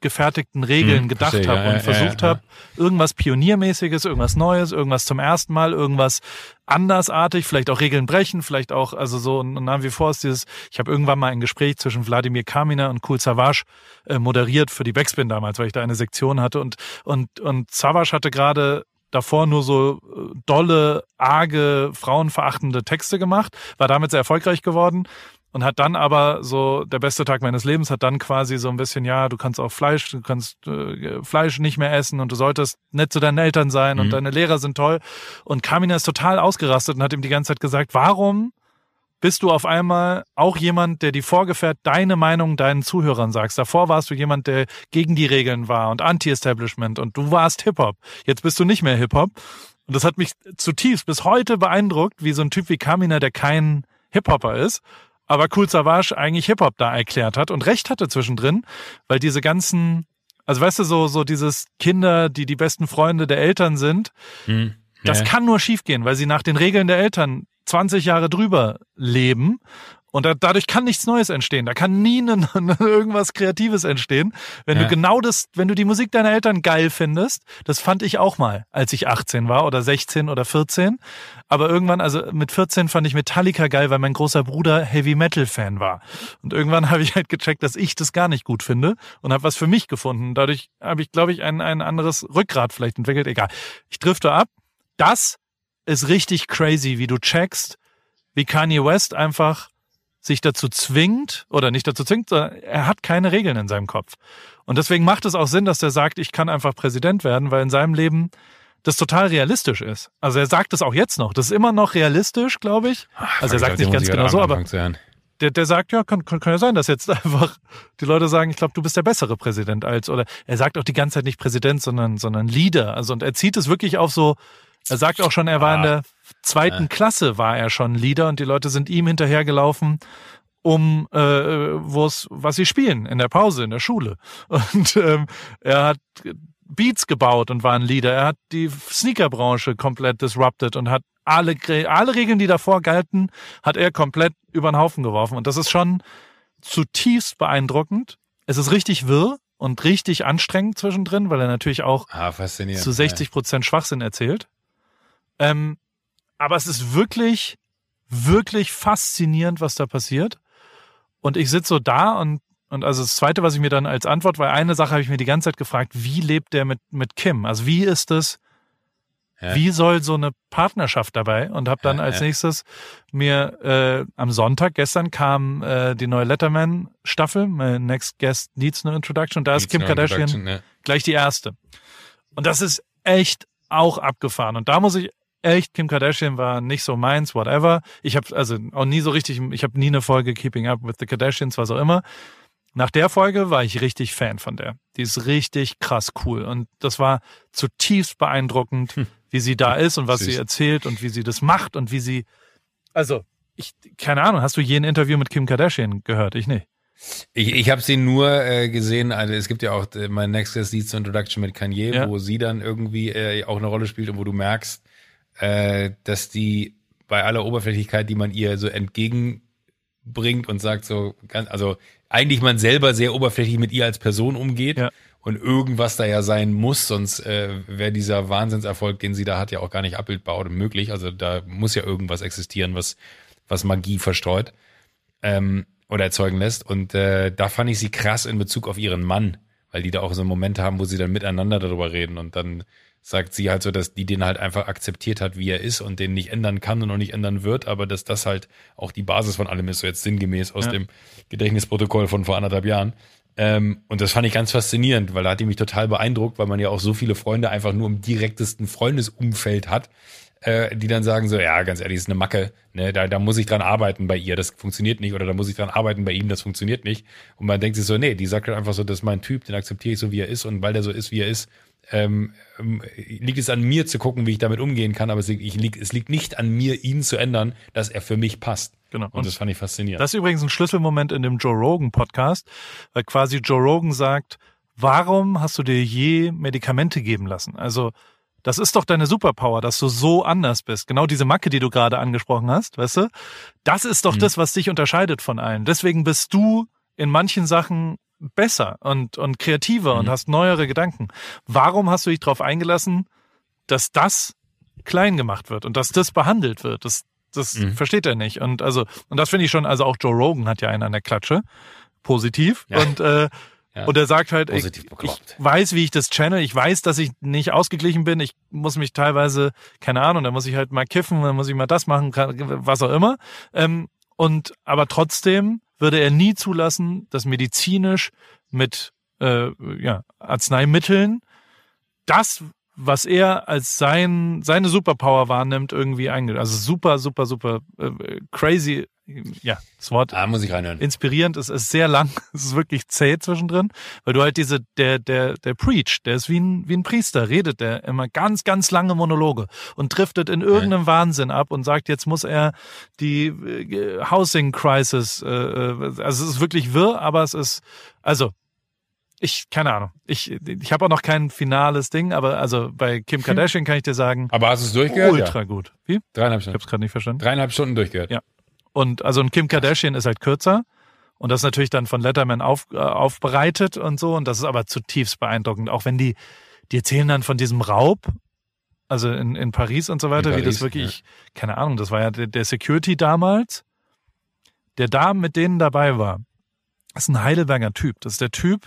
gefertigten Regeln hm, gedacht habe ja, und ja, versucht ja, habe, irgendwas Pioniermäßiges, irgendwas Neues, irgendwas zum ersten Mal, irgendwas andersartig, vielleicht auch Regeln brechen, vielleicht auch, also so nach wie vor ist dieses, ich habe irgendwann mal ein Gespräch zwischen Wladimir Kamina und Kul Savage äh, moderiert für die Backspin damals, weil ich da eine Sektion hatte und, und, und Savage hatte gerade davor nur so äh, dolle, arge, frauenverachtende Texte gemacht, war damit sehr erfolgreich geworden und hat dann aber so der beste Tag meines Lebens hat dann quasi so ein bisschen ja du kannst auch Fleisch du kannst äh, Fleisch nicht mehr essen und du solltest nett zu deinen Eltern sein mhm. und deine Lehrer sind toll und Kamina ist total ausgerastet und hat ihm die ganze Zeit gesagt warum bist du auf einmal auch jemand, der die vorgefährt deine Meinung deinen Zuhörern sagst. Davor warst du jemand, der gegen die Regeln war und Anti-Establishment und du warst Hip-Hop. Jetzt bist du nicht mehr Hip-Hop. Und das hat mich zutiefst bis heute beeindruckt, wie so ein Typ wie Kamina, der kein Hip-Hopper ist, aber Cool Savage eigentlich Hip-Hop da erklärt hat und recht hatte zwischendrin, weil diese ganzen, also weißt du, so, so dieses Kinder, die die besten Freunde der Eltern sind, hm, das kann nur schiefgehen, weil sie nach den Regeln der Eltern 20 Jahre drüber leben und da, dadurch kann nichts Neues entstehen. Da kann nie ne, ne, irgendwas Kreatives entstehen. Wenn ja. du genau das, wenn du die Musik deiner Eltern geil findest, das fand ich auch mal, als ich 18 war oder 16 oder 14. Aber irgendwann, also mit 14 fand ich Metallica geil, weil mein großer Bruder Heavy Metal Fan war. Und irgendwann habe ich halt gecheckt, dass ich das gar nicht gut finde und habe was für mich gefunden. Dadurch habe ich, glaube ich, ein, ein anderes Rückgrat vielleicht entwickelt. Egal. Ich drifte ab. Das ist richtig crazy, wie du checkst, wie Kanye West einfach sich dazu zwingt oder nicht dazu zwingt, sondern er hat keine Regeln in seinem Kopf. Und deswegen macht es auch Sinn, dass er sagt, ich kann einfach Präsident werden, weil in seinem Leben das total realistisch ist. Also er sagt es auch jetzt noch. Das ist immer noch realistisch, glaube ich. Also er sagt nicht ganz genau so, aber der, der sagt, ja, kann, kann, kann ja sein, dass jetzt einfach die Leute sagen, ich glaube, du bist der bessere Präsident als, oder er sagt auch die ganze Zeit nicht Präsident, sondern, sondern Leader. Also und er zieht es wirklich auf so, er sagt auch schon, er war in der zweiten Klasse war er schon Leader und die Leute sind ihm hinterhergelaufen, um äh, wo's, was sie spielen in der Pause in der Schule. Und ähm, er hat Beats gebaut und war ein Leader. Er hat die Sneakerbranche komplett disrupted und hat alle, alle Regeln, die davor galten, hat er komplett über den Haufen geworfen. Und das ist schon zutiefst beeindruckend. Es ist richtig wirr und richtig anstrengend zwischendrin, weil er natürlich auch ah, zu 60 Prozent Schwachsinn erzählt. Ähm, aber es ist wirklich, wirklich faszinierend, was da passiert. Und ich sitze so da und, und also das Zweite, was ich mir dann als Antwort, weil eine Sache habe ich mir die ganze Zeit gefragt, wie lebt der mit, mit Kim? Also wie ist es, ja. wie soll so eine Partnerschaft dabei? Und habe dann ja, als ja. nächstes mir äh, am Sonntag, gestern kam äh, die neue Letterman-Staffel, Next Guest Needs No Introduction, und da ist Kim no Kardashian gleich die erste. Und das ist echt auch abgefahren. Und da muss ich echt, Kim Kardashian war nicht so meins, whatever. Ich habe also auch nie so richtig, ich habe nie eine Folge Keeping Up with the Kardashians, was auch immer. nach der Folge war ich richtig Fan von der. Die ist richtig krass cool. Und das war zutiefst beeindruckend, hm. wie sie da ist und was Süß. sie erzählt und wie sie das macht und wie sie. Also, ich, keine Ahnung, hast du je ein Interview mit Kim Kardashian gehört? Ich nicht. Ich, ich habe sie nur äh, gesehen, also es gibt ja auch äh, mein Next Leads Introduction mit Kanye, ja. wo sie dann irgendwie äh, auch eine Rolle spielt und wo du merkst, äh, dass die bei aller Oberflächlichkeit, die man ihr so entgegenbringt und sagt so, ganz, also eigentlich man selber sehr oberflächlich mit ihr als Person umgeht ja. und irgendwas da ja sein muss, sonst äh, wäre dieser Wahnsinnserfolg, den sie da hat, ja auch gar nicht abbildbar oder möglich. Also da muss ja irgendwas existieren, was, was Magie verstreut ähm, oder erzeugen lässt. Und äh, da fand ich sie krass in Bezug auf ihren Mann, weil die da auch so Momente haben, wo sie dann miteinander darüber reden und dann sagt sie halt so, dass die den halt einfach akzeptiert hat, wie er ist und den nicht ändern kann und auch nicht ändern wird, aber dass das halt auch die Basis von allem ist, so jetzt sinngemäß aus ja. dem Gedächtnisprotokoll von vor anderthalb Jahren. Ähm, und das fand ich ganz faszinierend, weil da hat die mich total beeindruckt, weil man ja auch so viele Freunde einfach nur im direktesten Freundesumfeld hat, äh, die dann sagen so, ja, ganz ehrlich, ist eine Macke, ne, da, da muss ich dran arbeiten bei ihr, das funktioniert nicht, oder da muss ich dran arbeiten bei ihm, das funktioniert nicht. Und man denkt sich so, nee, die sagt halt einfach so, das ist mein Typ, den akzeptiere ich so, wie er ist, und weil der so ist, wie er ist, ähm, ähm, liegt es an mir zu gucken, wie ich damit umgehen kann, aber es liegt, ich lieg, es liegt nicht an mir, ihn zu ändern, dass er für mich passt. Genau. Und, und das fand ich faszinierend. Das ist übrigens ein Schlüsselmoment in dem Joe Rogan Podcast, weil quasi Joe Rogan sagt, warum hast du dir je Medikamente geben lassen? Also, das ist doch deine Superpower, dass du so anders bist. Genau diese Macke, die du gerade angesprochen hast, weißt du? Das ist doch mhm. das, was dich unterscheidet von allen. Deswegen bist du in manchen Sachen besser und, und kreativer mhm. und hast neuere Gedanken. Warum hast du dich darauf eingelassen, dass das klein gemacht wird und dass das behandelt wird? Das, das mhm. versteht er nicht. Und also, und das finde ich schon, also auch Joe Rogan hat ja einen an der Klatsche. Positiv. Ja. Und äh, ja. Und er sagt halt, ich, ich, weiß, wie ich das channel, ich weiß, dass ich nicht ausgeglichen bin, ich muss mich teilweise, keine Ahnung, da muss ich halt mal kiffen, dann muss ich mal das machen, was auch immer. Ähm, und aber trotzdem würde er nie zulassen, dass medizinisch mit äh, ja, Arzneimitteln das, was er als sein, seine Superpower wahrnimmt, irgendwie eingeht. Also super, super, super äh, crazy ja, das Wort ah, muss ich reinhören. inspirierend. Es ist sehr lang, es ist wirklich zäh zwischendrin, weil du halt diese, der, der, der Preach, der ist wie ein, wie ein Priester, redet der immer ganz, ganz lange Monologe und driftet in irgendeinem ja. Wahnsinn ab und sagt, jetzt muss er die äh, Housing Crisis, äh, äh, also es ist wirklich wirr, aber es ist, also, ich, keine Ahnung. Ich, ich habe auch noch kein finales Ding, aber also bei Kim hm. Kardashian kann ich dir sagen. Aber hast du es durchgehört? Ultra ja. gut. Wie? Dreieinhalb Stunden. Ich habe es gerade nicht verstanden. Dreieinhalb Stunden durchgehört. Ja. Und also ein Kim Kardashian ist halt kürzer. Und das ist natürlich dann von Letterman auf, äh, aufbereitet und so. Und das ist aber zutiefst beeindruckend. Auch wenn die, die erzählen dann von diesem Raub, also in, in Paris und so weiter, Paris, wie das wirklich, ja. keine Ahnung, das war ja der, der Security damals, der da mit denen dabei war. Das ist ein Heidelberger Typ. Das ist der Typ,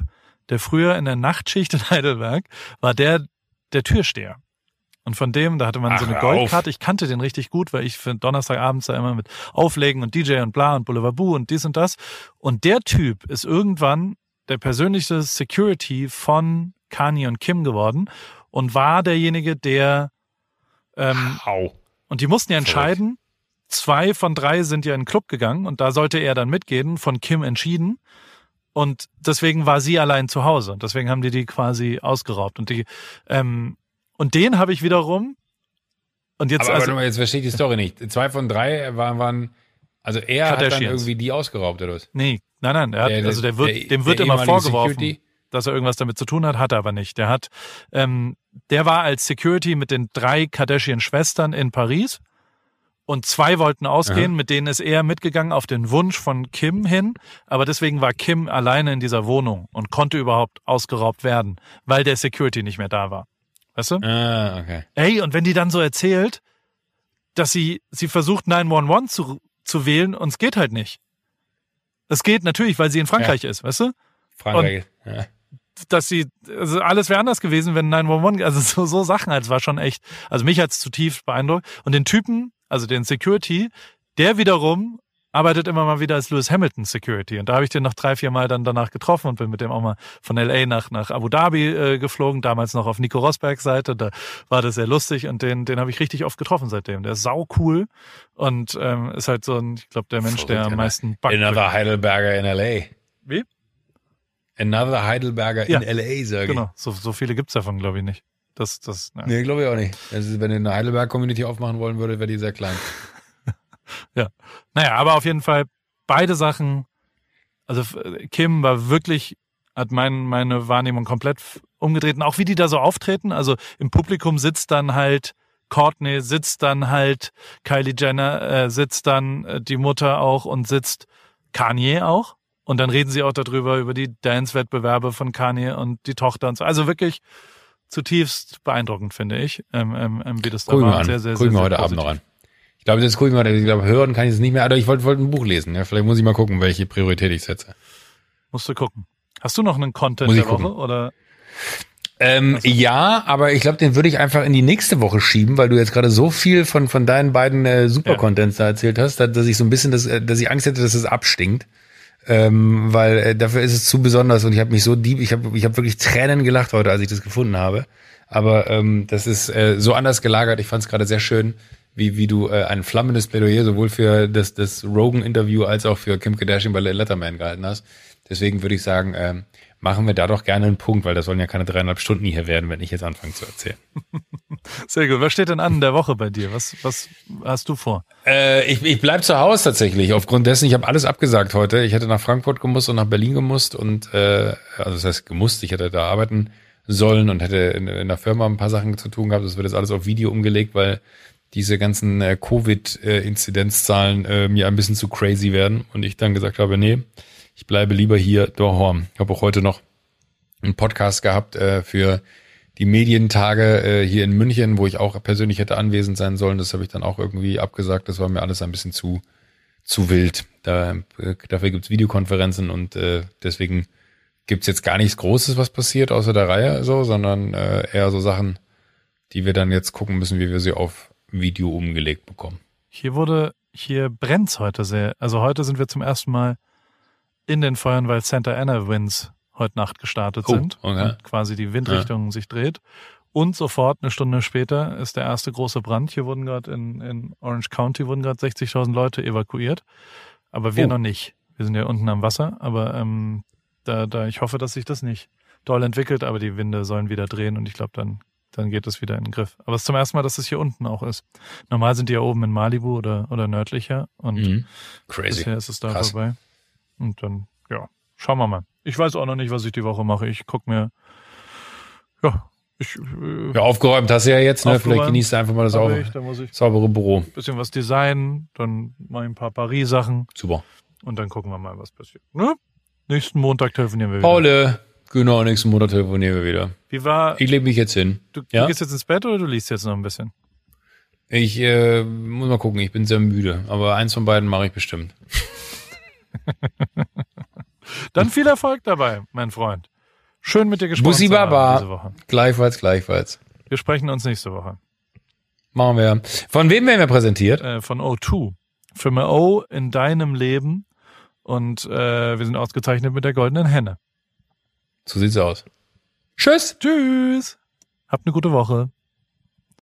der früher in der Nachtschicht in Heidelberg war der, der Türsteher. Und von dem, da hatte man Ach, so eine Goldkarte. Ich kannte den richtig gut, weil ich für Donnerstagabends da immer mit Auflegen und DJ und bla und Boulevard Boo und dies und das. Und der Typ ist irgendwann der persönliche Security von Kanye und Kim geworden und war derjenige, der ähm, Au. und die mussten ja entscheiden. Zwei von drei sind ja in den Club gegangen und da sollte er dann mitgehen, von Kim entschieden. Und deswegen war sie allein zu Hause. Und deswegen haben die die quasi ausgeraubt. Und die, ähm, und den habe ich wiederum. Und jetzt, aber, also, aber jetzt verstehe ich die Story nicht. Zwei von drei waren, waren also er hat dann irgendwie die ausgeraubt oder was? Nee, nein, nein. Er hat, der, also der wird, der, dem wird immer vorgeworfen, Security? dass er irgendwas damit zu tun hat, hat er aber nicht. Der hat, ähm, der war als Security mit den drei Kardashian-Schwestern in Paris und zwei wollten ausgehen, ja. mit denen ist er mitgegangen auf den Wunsch von Kim hin, aber deswegen war Kim alleine in dieser Wohnung und konnte überhaupt ausgeraubt werden, weil der Security nicht mehr da war. Weißt du? Ah, okay. Ey, und wenn die dann so erzählt, dass sie, sie versucht 911 zu, zu wählen und es geht halt nicht. Es geht natürlich, weil sie in Frankreich ja. ist, weißt du? Frankreich, und ja. Dass sie, also alles wäre anders gewesen, wenn 911, also so, so Sachen, es war schon echt, also mich hat's zutiefst beeindruckt. Und den Typen, also den Security, der wiederum arbeitet immer mal wieder als Lewis Hamilton Security. Und da habe ich den noch drei, vier Mal dann danach getroffen und bin mit dem auch mal von LA nach, nach Abu Dhabi äh, geflogen, damals noch auf Nico Rosbergs Seite. Da war das sehr lustig und den, den habe ich richtig oft getroffen seitdem. Der ist sau cool und ähm, ist halt so ein, ich glaube, der Mensch, der am meisten backt. Another Heidelberger in LA. Wie? Another Heidelberger ja, in LA, sage ich. Genau, so, so viele gibt's davon, glaube ich, nicht. Das, das, ja. Nee, glaube ich auch nicht. Also, wenn ihr eine Heidelberg-Community aufmachen wollen würdet, wäre die sehr klein. ja. Naja, aber auf jeden Fall beide Sachen. Also Kim war wirklich, hat mein, meine Wahrnehmung komplett umgedreht. Und auch wie die da so auftreten. Also im Publikum sitzt dann halt Courtney, sitzt dann halt Kylie Jenner, äh, sitzt dann äh, die Mutter auch und sitzt Kanye auch. Und dann reden sie auch darüber, über die Dance-Wettbewerbe von Kanye und die Tochter und so. Also wirklich zutiefst beeindruckend, finde ich, ähm, ähm, ähm wie das da war. Sehr, sehr, gucken wir heute Abend noch an. Ich glaube, das gucken wir, ich glaube, hören kann ich es nicht mehr, aber ich wollte wollt ein Buch lesen. Ja? Vielleicht muss ich mal gucken, welche Priorität ich setze. Musst du gucken. Hast du noch einen Content muss der Woche gucken. oder? Ähm, ja, aber ich glaube, den würde ich einfach in die nächste Woche schieben, weil du jetzt gerade so viel von von deinen beiden äh, Super-Contents ja. da erzählt hast, dass, dass ich so ein bisschen, das, äh, dass ich Angst hätte, dass es abstinkt ähm, weil äh, dafür ist es zu besonders und ich habe mich so deep, ich habe ich hab wirklich Tränen gelacht heute, als ich das gefunden habe. Aber ähm, das ist äh, so anders gelagert. Ich fand es gerade sehr schön, wie, wie du äh, ein flammendes Plädoyer sowohl für das, das Rogan-Interview als auch für Kim Kardashian bei Letterman gehalten hast. Deswegen würde ich sagen, ähm, machen wir da doch gerne einen Punkt, weil das sollen ja keine dreieinhalb Stunden hier werden, wenn ich jetzt anfange zu erzählen. Sehr gut. Was steht denn an in der Woche bei dir? Was, was hast du vor? Äh, ich ich bleibe zu Hause tatsächlich. Aufgrund dessen, ich habe alles abgesagt heute. Ich hätte nach Frankfurt gemusst und nach Berlin gemusst und äh, also das heißt gemusst, ich hätte da arbeiten sollen und hätte in, in der Firma ein paar Sachen zu tun gehabt. Das wird jetzt alles auf Video umgelegt, weil diese ganzen äh, Covid-Inzidenzzahlen äh, mir ein bisschen zu crazy werden und ich dann gesagt habe, nee, ich bleibe lieber hier daheim. Ich habe auch heute noch einen Podcast gehabt äh, für die Medientage äh, hier in München, wo ich auch persönlich hätte anwesend sein sollen. Das habe ich dann auch irgendwie abgesagt. Das war mir alles ein bisschen zu zu wild. Da, äh, dafür gibt's Videokonferenzen und äh, deswegen gibt's jetzt gar nichts Großes, was passiert außer der Reihe so, sondern äh, eher so Sachen, die wir dann jetzt gucken müssen, wie wir sie auf Video umgelegt bekommen. Hier wurde, hier brennt's heute sehr. Also heute sind wir zum ersten Mal in den Feuern, weil Santa Ana Winds heute Nacht gestartet oh, sind okay. und quasi die Windrichtung ja. sich dreht. Und sofort eine Stunde später ist der erste große Brand. Hier wurden gerade in, in Orange County wurden gerade 60.000 Leute evakuiert, aber wir oh. noch nicht. Wir sind ja unten am Wasser, aber ähm, da, da ich hoffe, dass sich das nicht doll entwickelt, aber die Winde sollen wieder drehen und ich glaube, dann dann geht es wieder in den Griff. Aber es ist zum ersten Mal, dass es hier unten auch ist. Normal sind die ja oben in Malibu oder, oder nördlicher und mhm. Crazy. bisher ist es da Krass. vorbei. Und dann, ja, schauen wir mal. Ich weiß auch noch nicht, was ich die Woche mache. Ich guck mir, ja, ich, äh, ja, aufgeräumt hast du ja jetzt, ne? Vielleicht genießt du einfach mal das saubere, ich, saubere Büro. Bisschen was designen, dann ich ein paar Paris-Sachen. Super. Und dann gucken wir mal, was passiert. Ne? Nächsten Montag telefonieren wir wieder. Paule, genau, nächsten Montag telefonieren wir wieder. Wie war. Ich lege mich jetzt hin. Du, ja? gehst jetzt ins Bett oder du liest jetzt noch ein bisschen? Ich äh, muss mal gucken, ich bin sehr müde, aber eins von beiden mache ich bestimmt. Dann viel Erfolg dabei, mein Freund. Schön mit dir gesprochen Bussi Baba. diese Woche. Gleichfalls, gleichfalls. Wir sprechen uns nächste Woche. Machen wir. Von wem werden wir präsentiert? Äh, von O2. Firma O in deinem Leben. Und äh, wir sind ausgezeichnet mit der goldenen Henne. So sieht's aus. Tschüss. Tschüss. Habt eine gute Woche.